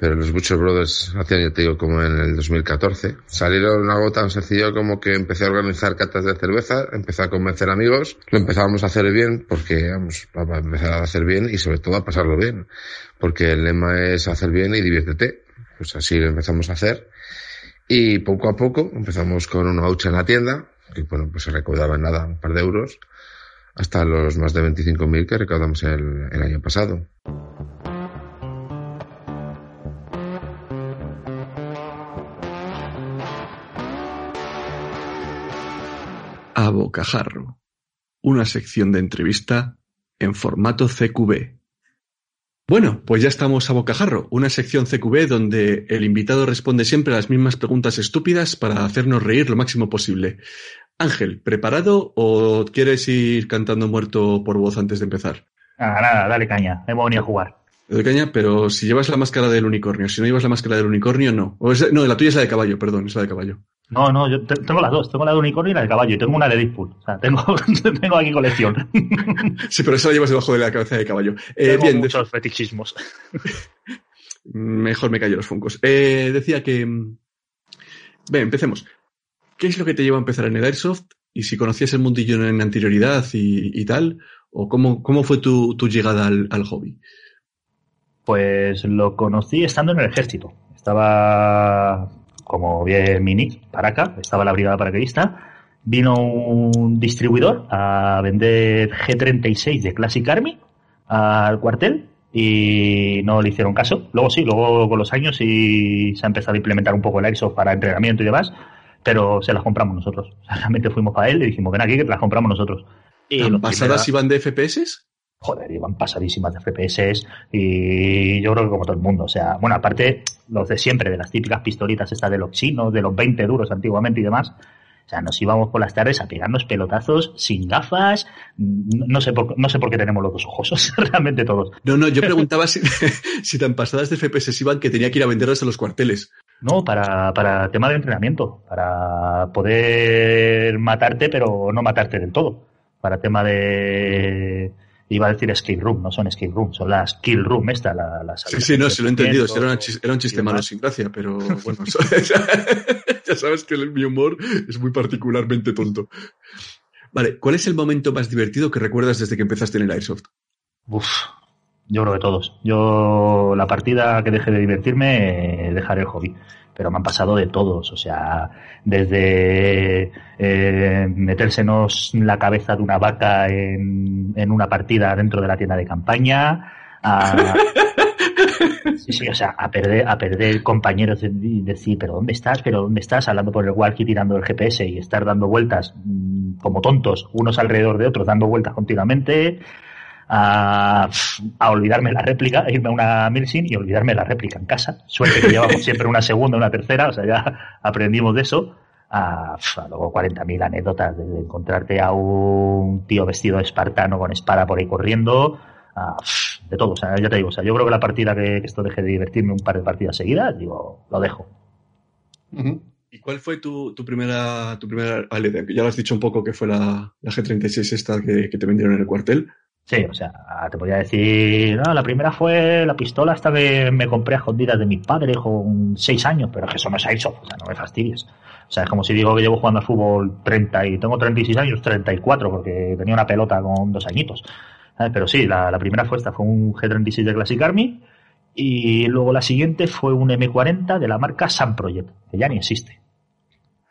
Pero los Butcher Brothers hacían, ya te digo, como en el 2014. Salieron algo tan sencillo como que empecé a organizar catas de cerveza, empecé a convencer amigos, lo empezábamos a hacer bien porque, vamos, a empezar a hacer bien y sobre todo a pasarlo bien. Porque el lema es hacer bien y diviértete. Pues así lo empezamos a hacer. Y poco a poco empezamos con una hucha en la tienda, que bueno, pues se recaudaba nada un par de euros, hasta los más de 25.000 que recaudamos el año pasado. A Bocajarro, una sección de entrevista en formato CQB. Bueno, pues ya estamos a Bocajarro, una sección CQB donde el invitado responde siempre a las mismas preguntas estúpidas para hacernos reír lo máximo posible. Ángel, ¿preparado o quieres ir cantando muerto por voz antes de empezar? Nada, nada, dale caña. Hemos venido a jugar. De caña, pero si llevas la máscara del unicornio, si no llevas la máscara del unicornio, no. O es- no, la tuya es la de caballo, perdón, es la de caballo. No, no, yo te- tengo las dos. Tengo la de unicornio y la de caballo. Y tengo una de Deadpool. O sea, tengo, tengo aquí colección. Sí, pero esa la llevas debajo de la cabeza de caballo. Eh, tengo bien, de- muchos fetichismos. mejor me callo los funcos. Eh, decía que... mm, Bien, empecemos. ¿Qué es lo que te lleva a empezar en el Airsoft? Y si conocías el mundillo en anterioridad y, y tal, o cómo, cómo fue tu, tu llegada al, al hobby. Pues lo conocí estando en el ejército. Estaba, como bien mi nick, para acá, estaba la brigada paracaidista. Vino un distribuidor a vender G36 de Classic Army al cuartel y no le hicieron caso. Luego sí, luego con los años sí se ha empezado a implementar un poco el Airsoft para entrenamiento y demás, pero se las compramos nosotros. O sea, realmente fuimos para él y dijimos, ven aquí que te las compramos nosotros. Y ¿Tan ¿Pasadas iban de FPS? Joder, iban pasadísimas de FPS y yo creo que como todo el mundo, o sea, bueno, aparte los de siempre, de las típicas pistolitas estas de los chinos, de los 20 duros antiguamente y demás, o sea, nos íbamos por las tardes a pegarnos pelotazos sin gafas, no no sé por, no sé por qué tenemos los dos ojos, realmente todos. No, no, yo preguntaba si, si tan pasadas de FPS iban que tenía que ir a venderlas a los cuarteles. No, para, para tema de entrenamiento, para poder matarte, pero no matarte del todo. Para tema de. Iba a decir escape room, no son escape room, son las kill room, esta, la, las Sí, sí, no, se lo he entendido. Era, un chiste malo sin gracia, pero bueno, ya sabes que el- mi humor es muy particularmente tonto. Vale, ¿cuál es el momento más divertido que recuerdas desde que empezaste en el Airsoft? Uf, yo creo que todos. Yo, la partida que dejé de divertirme, eh, dejaré el hobby. Pero me han pasado de todos. O sea, desde eh, metérsenos la cabeza de una vaca en, en una partida dentro de la tienda de campaña, a, Sí, sí, o sea, a perder, a perder compañeros de- y decir, pero ¿dónde estás? ¿Pero dónde estás? Hablando por el walkie tirando el GPS y estar dando vueltas mm, como tontos, unos alrededor de otros, dando vueltas continuamente, a, a olvidarme la réplica, a irme a una Milsim y olvidarme la réplica en casa. Suerte que llevamos siempre una segunda, una tercera, o sea, ya aprendimos de eso. A, a luego 40.000 anécdotas de, encontrarte a un tío vestido de espartano con espada por ahí corriendo, a, de todo. O sea, ya te digo, o sea, yo creo que la partida que, que esto deje de divertirme un par de partidas seguidas, digo, lo dejo. ¿Y cuál fue tu, tu primera, tu primera Ya lo has dicho un poco que fue la, la G36 esta que, que te vendieron en el cuartel. Sí, o sea, te podría decir, no, la primera fue la pistola hasta que me compré a escondidas de mi padre con seis años, pero que eso no ha hecho, o sea, no me fastidies. O sea, es como si digo que llevo jugando al fútbol 30 y tengo 36 años, 34, porque tenía una pelota con dos añitos. ¿Sabes? Pero sí, la, la primera fue esta, fue un G36 de Classic Army, y luego la siguiente fue un M40 de la marca Sun Project, que ya ni existe.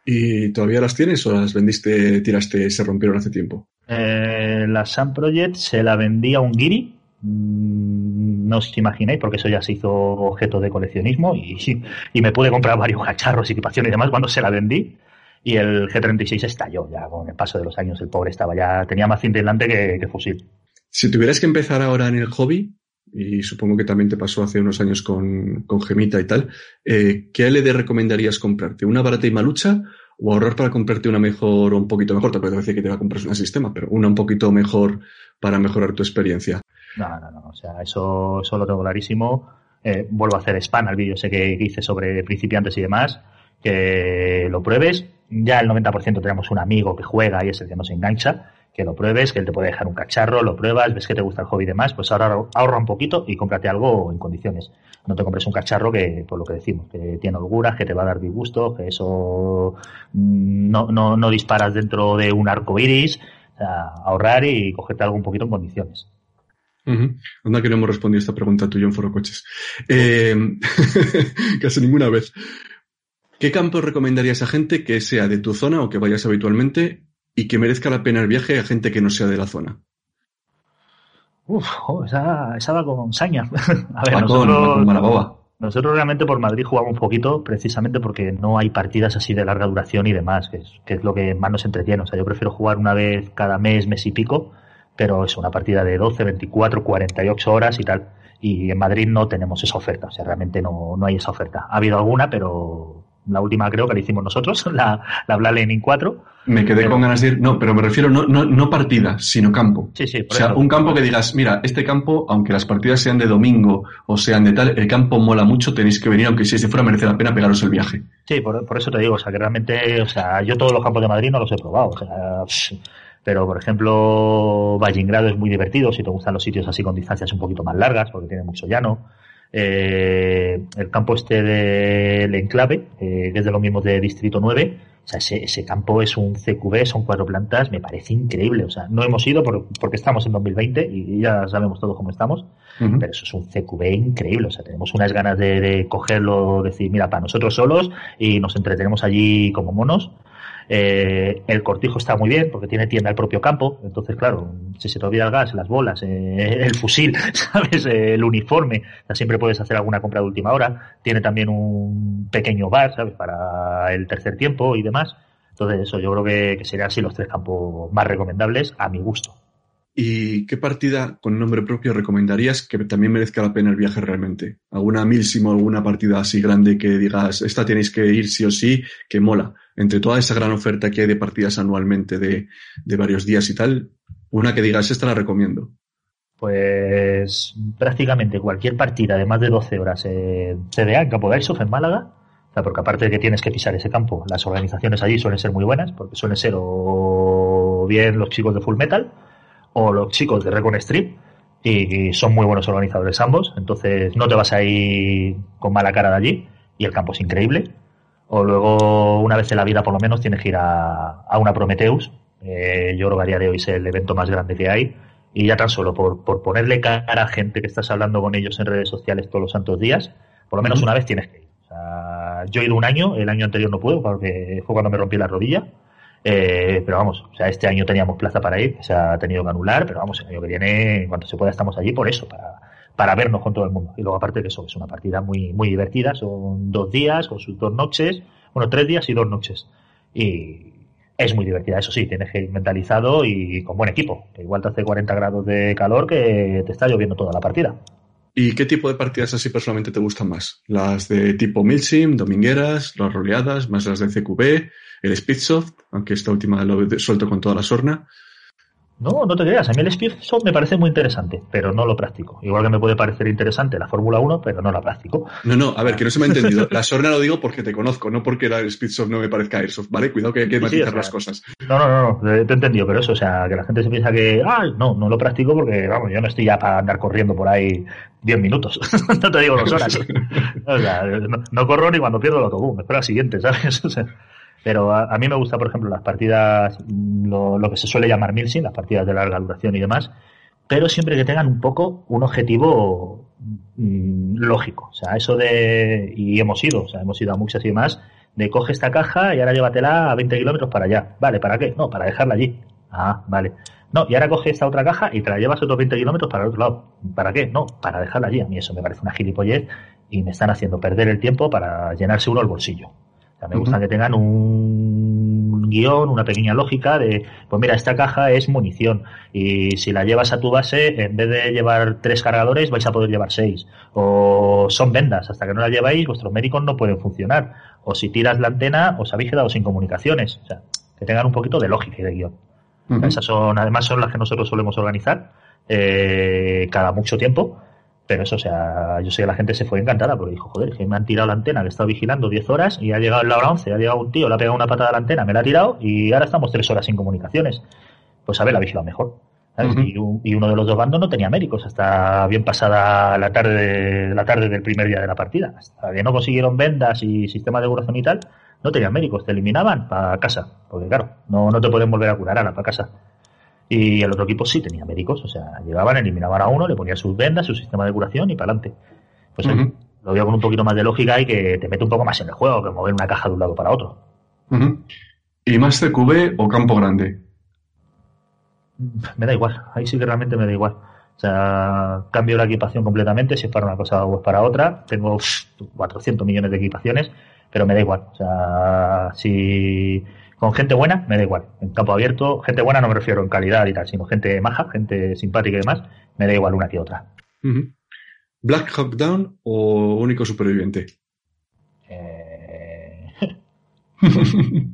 ¿Y todavía las tienes o las vendiste, tiraste, se rompieron hace tiempo? Eh, la Sun Project se la vendía un Giri. Mm, No os imagináis, porque eso ya se hizo objeto de coleccionismo y, y me pude comprar varios cacharros, equipación y demás cuando se la vendí. Y el G36 estalló ya con el paso de los años. El pobre estaba ya, tenía más cinta delante que, que fusil. Si tuvieras que empezar ahora en el hobby, y supongo que también te pasó hace unos años con, con Gemita y tal, eh, ¿qué LED recomendarías comprarte? ¿Una barata y malucha o ahorrar para comprarte una mejor o un poquito mejor? Te puedo decir que te va a comprar un sistema, pero una un poquito mejor para mejorar tu experiencia. No, no, no, o sea, eso, eso lo tengo clarísimo. Eh, vuelvo a hacer spam al vídeo ese que, hice sobre principiantes y demás, que lo pruebes. Ya el 90% tenemos un amigo que juega y es el que nos engancha, que lo pruebes, que él te puede dejar un cacharro, lo pruebas, ves que te gusta el hobby y demás, pues ahora ahorra un poquito y cómprate algo en condiciones. No te compres un cacharro que, por lo que decimos, que tiene holguras, que te va a dar disgusto, que eso mm, no, no, no disparas dentro de un arco iris. O sea, ahorrar y cogerte algo un poquito en condiciones. Ujú. Anda que no hemos respondido esta pregunta tuya en Foro Coches. Eh, casi ninguna vez. ¿Qué campo recomendarías a gente que sea de tu zona o que vayas habitualmente y que merezca la pena el viaje a gente que no sea de la zona? Uf, esa, esa va con saña. a ver, Va nosotros, con nosotros realmente por Madrid jugamos un poquito precisamente porque no hay partidas así de larga duración y demás, que es, que es lo que más nos entretiene. O sea, yo prefiero jugar una vez cada mes, mes y pico, pero es una partida de 12, 24, 48 horas y tal. Y en Madrid no tenemos esa oferta, o sea, realmente no, no hay esa oferta. Ha habido alguna, pero la última creo que la hicimos nosotros, la, la Black Lenin 4. Me quedé Pero- con ganas de ir. No, pero me refiero no, no, no partida, sino campo. Sí, sí, O por sea, eso. un campo que digas, mira, este campo, aunque las partidas sean de domingo o sean de tal, el campo mola mucho, tenéis que venir, aunque si de fuera merece la pena pegaros el viaje. Sí, por, por eso te digo, o sea, que realmente, o sea, yo todos los campos de Madrid no los he probado, o sea, pff, pero por ejemplo, Vallingrado es muy divertido si te gustan los sitios así con distancias un poquito más largas, porque tiene mucho llano. Eh, el campo este del Enclave, eh, que es de los mismos de Distrito 9, o sea, ese, ese campo es un CQB, son cuatro plantas, me parece increíble, o sea, no hemos ido por- porque estamos en 2020 y ya sabemos todos cómo estamos, pero eso es un CQB increíble. O sea, tenemos unas ganas de, de cogerlo, decir, mira, para nosotros solos y nos entretenemos allí como monos. Eh, el cortijo está muy bien porque tiene tienda al propio campo. Entonces, claro, si se te olvida el gas, las bolas, eh, el fusil, ¿sabes? Eh, el uniforme, siempre puedes hacer alguna compra de última hora. Tiene también un pequeño bar, ¿sabes? Para el tercer tiempo y demás. Entonces, eso yo creo que, que serían así los tres campos más recomendables a mi gusto. ¿Y qué partida con nombre propio recomendarías que también merezca la pena el viaje realmente? ¿Alguna milsimo, alguna partida así grande que digas, esta tenéis que ir sí o sí, que mola? Entre toda esa gran oferta que hay de partidas anualmente de, de varios días y tal, una que digas, esta la recomiendo. Pues prácticamente cualquier partida de más de 12 horas en CDA, en Campo de Airsoft, en Málaga, o sea, porque aparte de que tienes que pisar ese campo, las organizaciones allí suelen ser muy buenas, porque suelen ser o bien los chicos de Full Metal o los chicos de Recon Stream, y, y son muy buenos organizadores ambos, entonces no te vas a ir con mala cara de allí, y el campo es increíble. O luego, una vez en la vida por lo menos, tienes que ir a, a una Prometheus. Eh, yo creo que a día de hoy es el evento más grande que hay. Y ya tan solo por, por ponerle cara a gente que estás hablando con ellos en redes sociales todos los santos días, por lo menos una vez tienes que ir. O sea, yo he ido un año, el año anterior no pude porque fue cuando me rompí la rodilla. Eh, pero vamos, o sea, este año teníamos plaza para ir, se ha tenido que anular, pero vamos, el año que viene, en cuanto se pueda, estamos allí por eso, para, para vernos con todo el mundo. Y luego, aparte de eso, es una partida muy, muy divertida, son dos días con sus dos noches, bueno, tres días y dos noches. Y es muy divertida, eso sí, tienes que ir mentalizado y con buen equipo, que igual te hace 40 grados de calor que te está lloviendo toda la partida. ¿Y qué tipo de partidas así personalmente te gustan más? ¿Las de tipo Milsim, domingueras, las roleadas, más las de CQB, el Speedsoft, aunque esta última lo suelto con toda la sorna? No, no te creas, a mí el Speedsoft me parece muy interesante, pero no lo practico. Igual que me puede parecer interesante la Fórmula 1, pero no la practico. No, no, a ver, que no se me ha entendido. La sorna lo digo porque te conozco, no porque la Speedsoft no me parezca Airsoft, ¿vale? Cuidado que hay que Sí, sí, matizar o sea, las cosas. No, no, no, no, te he entendido, pero eso, o sea, que la gente se piensa que, ah, no, no lo practico porque, vamos, yo no estoy ya para andar corriendo por ahí 10 minutos, no te digo dos horas. O sea, no, no corro ni cuando pierdo el autobús, me espero al siguiente, ¿sabes? O sea, pero a, a mí me gusta, por ejemplo, las partidas, lo, lo que se suele llamar milsim, las partidas de larga duración y demás, pero siempre que tengan un poco un objetivo mm, lógico. O sea, eso de, y hemos ido, o sea, hemos ido a muchas y demás, de coge esta caja y ahora llévatela a 20 kilómetros para allá. Vale, ¿para qué? No, para dejarla allí. Ah, vale. No, y ahora coge esta otra caja y te la llevas otros 20 kilómetros para el otro lado. ¿Para qué? No, para dejarla allí. A mí eso me parece una gilipollez y me están haciendo perder el tiempo para llenarse uno el bolsillo. Sea, me gusta Ujú. que tengan un guion, una pequeña lógica de, pues mira, esta caja es munición y si la llevas a tu base, en vez de llevar tres cargadores, vais a poder llevar seis. O son vendas, hasta que no las lleváis, vuestros médicos no pueden funcionar. O si tiras la antena, os habéis quedado sin comunicaciones. O sea, que tengan un poquito de lógica y de guion. Esas son, además, son las que nosotros solemos organizar eh, cada mucho tiempo. Pero eso, o sea, yo sé que la gente se fue encantada porque dijo, joder, que me han tirado la antena, que he estado vigilando 10 horas y ha llegado la hora 11, ha llegado un tío, le ha pegado una patada a la antena, me la ha tirado y ahora estamos 3 horas sin comunicaciones. Pues a ver, la ha vigilado mejor. y, un- y uno de los dos bandos no tenía médicos hasta bien pasada la tarde, de, la tarde del primer día de la partida. Hasta que no consiguieron vendas y sistema de curación y tal, no tenían médicos, te eliminaban para casa. Porque claro, no, no te pueden volver a curar ahora para casa. Y el otro equipo sí tenía médicos, o sea, llegaban, eliminaban a uno, le ponían sus vendas, su sistema de curación y para adelante. Pues oye, lo veo con un poquito más de lógica y que te mete un poco más en el juego que mover una caja de un lado para otro. ¿Y más CQB o campo grande? Me da igual, ahí sí que realmente me da igual. O sea, cambio la equipación completamente, si es para una cosa o es para otra. Tengo pff, 400 millones de equipaciones, pero me da igual. O sea, si con gente buena, me da igual. En campo abierto, gente buena no me refiero en calidad y tal, sino gente maja, gente simpática y demás, me da igual una que otra. ¿Black Hawk Down o único superviviente? Eh,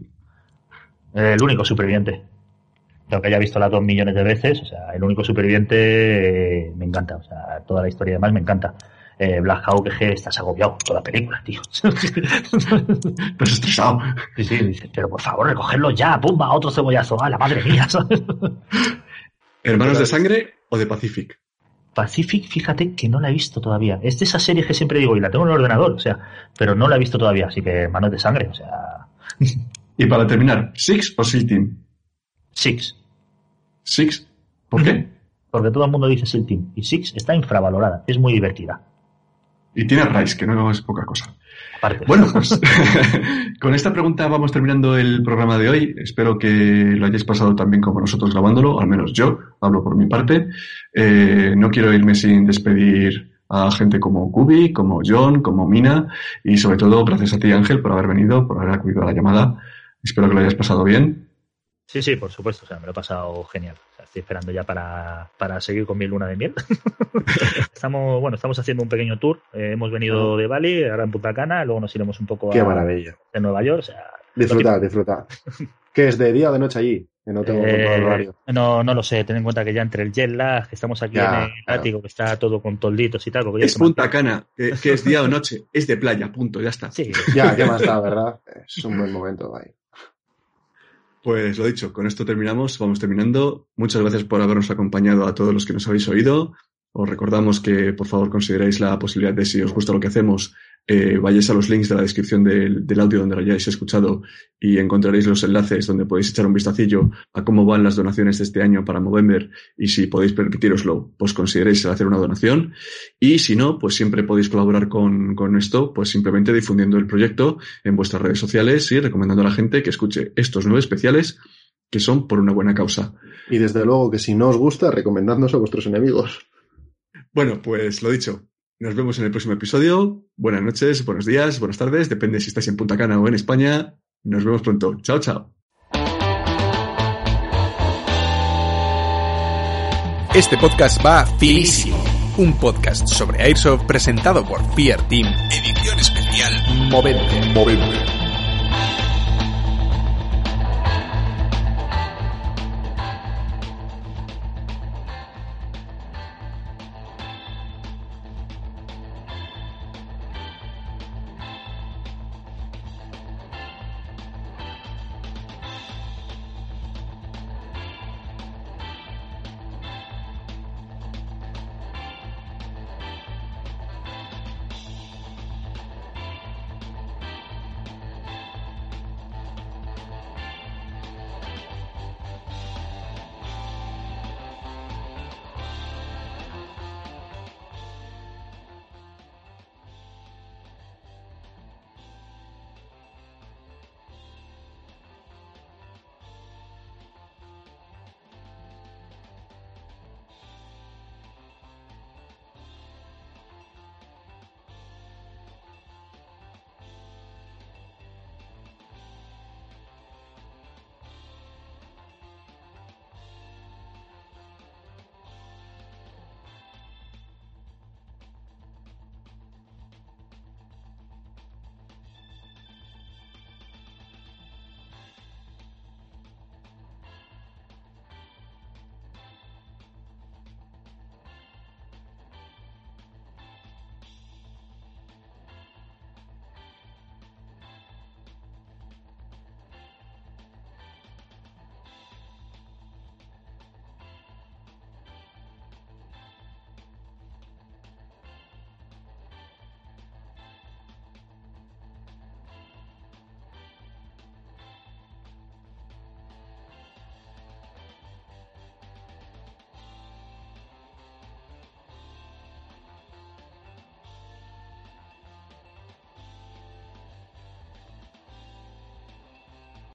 El único superviviente. Aunque haya visto las dos millones de veces, o sea, el único superviviente eh, me encanta. O sea, toda la historia además me encanta. Eh, Black Hawk, que estás agobiado toda la película, tío. Pero estresado. Sí, sí, dice, pero por favor, recogerlo ya, pumba, otro cebollazo, a la madre mía, ¿sabes? ¿Hermanos de sangre o de Pacific? Pacific, fíjate que no la he visto todavía. Es de esas series que siempre digo, y la tengo en el ordenador, o sea, pero no la he visto todavía, así que hermanos de sangre, o sea. Y para terminar, ¿Six o SEAL Team? Six. ¿Six? ¿Por qué? Porque todo el mundo dice SEAL Team. Y Six está infravalorada, es muy divertida. Y tiene Rice, que no es poca cosa. Aparte. Bueno, pues con esta pregunta vamos terminando el programa de hoy. Espero que lo hayáis pasado tan bien como nosotros grabándolo, al menos yo, hablo por mi parte. Eh, no quiero irme sin despedir a gente como Kubi, como John, como Mina y sobre todo gracias a ti Ángel por haber venido, por haber acudido a la llamada. Espero que lo hayas pasado bien. Sí, sí, por supuesto, o sea, me lo he pasado genial. Estoy esperando ya para, para seguir con mi luna de miel. estamos, bueno, estamos haciendo un pequeño tour. Eh, hemos venido de Bali, ahora en Punta Cana, luego nos iremos un poco Qué a, maravilla. de Nueva York. O sea, Disfrutar, disfrutar. ¿Qué es de día o de noche allí? Que no tengo Eh, no, no lo sé, ten en cuenta que ya entre el jet lag, que estamos aquí Ya, en el claro. ático, que está todo con tolditos y tal. porque Es Punta Cana, que, que es día o noche, es de playa, punto, ya está. Sí, Ya, ¿qué más da, verdad? Es un buen momento ahí. Pues lo dicho, con esto terminamos, vamos terminando. Muchas gracias por habernos acompañado a todos los que nos habéis oído. Os recordamos que por favor consideréis la posibilidad de si os gusta lo que hacemos, eh, vayáis a los links de la descripción del, del audio donde lo hayáis escuchado y encontraréis los enlaces donde podéis echar un vistacillo a cómo van las donaciones de este año para Movember y si podéis permitiroslo, pues consideréis hacer una donación y si no, pues siempre podéis colaborar con, con esto, pues simplemente difundiendo el proyecto en vuestras redes sociales y recomendando a la gente que escuche estos nueve especiales que son por una buena causa. Y desde luego que si no os gusta, recomendadnos a vuestros enemigos. Bueno, pues lo dicho. Nos vemos en el próximo episodio. Buenas noches, buenos días, buenas tardes. Depende si estáis en Punta Cana o en España. Nos vemos pronto. Chao, chao. Este podcast va finísimo. Un podcast sobre Airsoft presentado por Fear Team. Edición especial Movente. Movente.